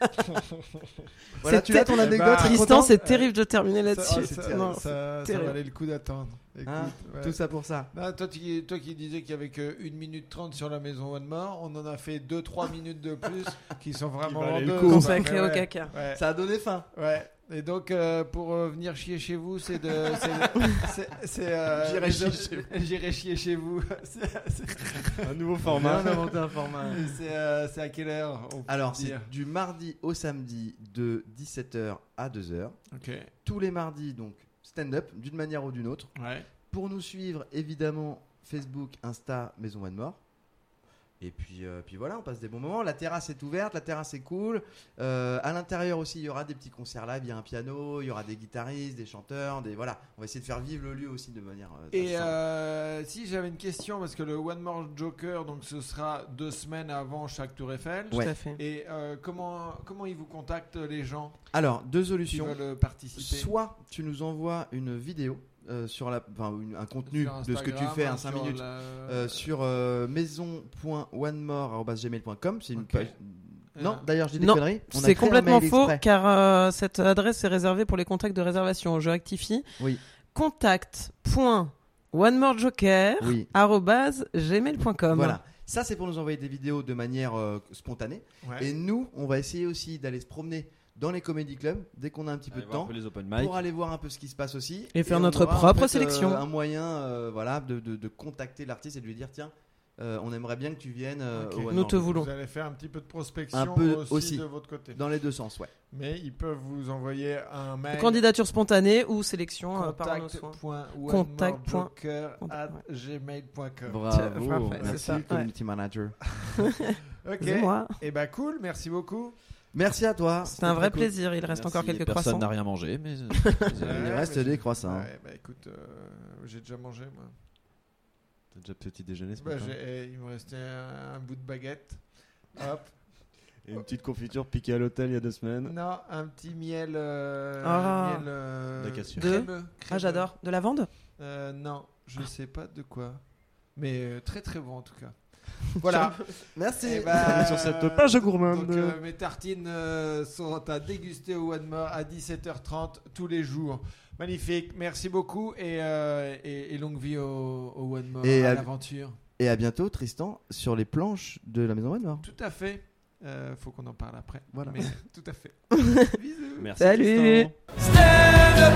Voilà, C'est tu as ton ter- anecdote. bah, t'es Tristan, c'est terrible de terminer Ça, là-dessus. ça. Non, ça, ça terrible. valait le coup d'attendre. Écoute, Hein, ouais. Tout ça pour ça. Non, toi, qui, toi qui disais qu'il y avait que 1 minute 30 sur la maison One More, on en a fait 2-3 minutes de plus qui sont vraiment vendeuses. coup. Consacré Ouais, au caca. Ouais, Ça a donné faim. ouais. Et donc, euh, pour euh, venir chier chez vous, c'est de. c'est- c'est- C'est. euh, J'irai chier chez J'irai chier chez vous. C'est- c'est- Un nouveau On format. a inventé un format. C'est euh, c'est à quelle heure on peut Alors, dire c'est du mardi au samedi de 17h à 2h. Ok. Tous les mardis, donc stand-up, d'une manière ou d'une autre. Ouais. Pour nous suivre, évidemment, Facebook, Insta, Maison One More. Et puis, euh, puis voilà, on passe des bons moments. La terrasse est ouverte, la terrasse est cool. Euh, à l'intérieur aussi, il y aura des petits concerts live. Il y a un piano, il y aura des guitaristes, des chanteurs, des voilà. On va essayer de faire vivre le lieu aussi de manière. euh, Et simple. euh, si j'avais une question, parce que le One More Joker, donc ce sera deux semaines avant chaque Tour Eiffel. Tout à fait. Et euh, comment, comment ils vous contactent les gens Alors, deux qui solutions. veulent participer? Soit tu nous envoies une vidéo euh, sur la, enfin, une- un contenu Sur de ce que tu fais, un 5 sur minutes, la- euh, sur euh, maison.onemore.gmail.com. C'est une page. Non, Ah. d'ailleurs, je dis des Non, conneries. C'est complètement faux exprès. car euh, cette adresse est réservée pour les contacts de réservation. Je rectifie. Oui. Contact.onemorejoker@gmail.com. Voilà. Ça, c'est pour nous envoyer des vidéos de manière euh, spontanée. Ouais. Et nous, on va essayer aussi d'aller se promener dans les comédie clubs dès qu'on a un petit peu de temps. peu les open mic. Pour aller voir un peu ce qui se passe aussi. Et faire on notre aura, en propre euh, sélection. un moyen euh, voilà, de, de- de contacter l'artiste et de lui dire tiens, euh, on aimerait bien que tu viennes euh, Ok. au Nous te voulons. Vous allez faire un petit peu de prospection Un peu aussi, aussi. de votre côté. Dans les deux sens, ouais. Mais ils peuvent vous envoyer un mail. Candidature spontanée ou sélection euh, par nos soins. Contact. Contact.onemorejoker@gmail.com. Bravo. Merci, ça, ouais. community manager. Ok. C'est moi. Et bah cool, merci beaucoup. Merci à toi. C'était un vrai cool. plaisir. Il reste Merci, encore quelques Personne croissants. n'a rien mangé, mais. euh, Il reste mais des croissants. Ouais, bah écoute, euh, j'ai déjà mangé moi. T'as déjà petit déjeuner ce Bah, matin j'ai- il me restait un, un bout de baguette. Hop. Et une petite confiture piquée à l'hôtel il y a deux semaines. Non, un petit miel. euh, Ah. miel euh. De crémeux, Ah, j'adore. De lavande? Euh, non, je sais pas de quoi. Mais euh, très très bon en tout cas. Voilà. Merci. Eh ben, sur cette page gourmande. donc, euh, mes tartines euh, sont à déguster au One More à 17h30 tous les jours. Magnifique, merci beaucoup et, euh, et, et longue vie au, au One More, Et à à- l'aventure. Et à bientôt, Tristan, sur les planches de la maison One More. Tout à fait. Euh, faut qu'on en parle après. Voilà. Mais tout à fait. Bisous. Merci. Salut. Tristan. Stand up,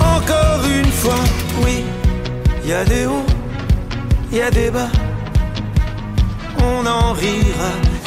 encore une fois, oui. Y a des hauts, y a des bas. On en rira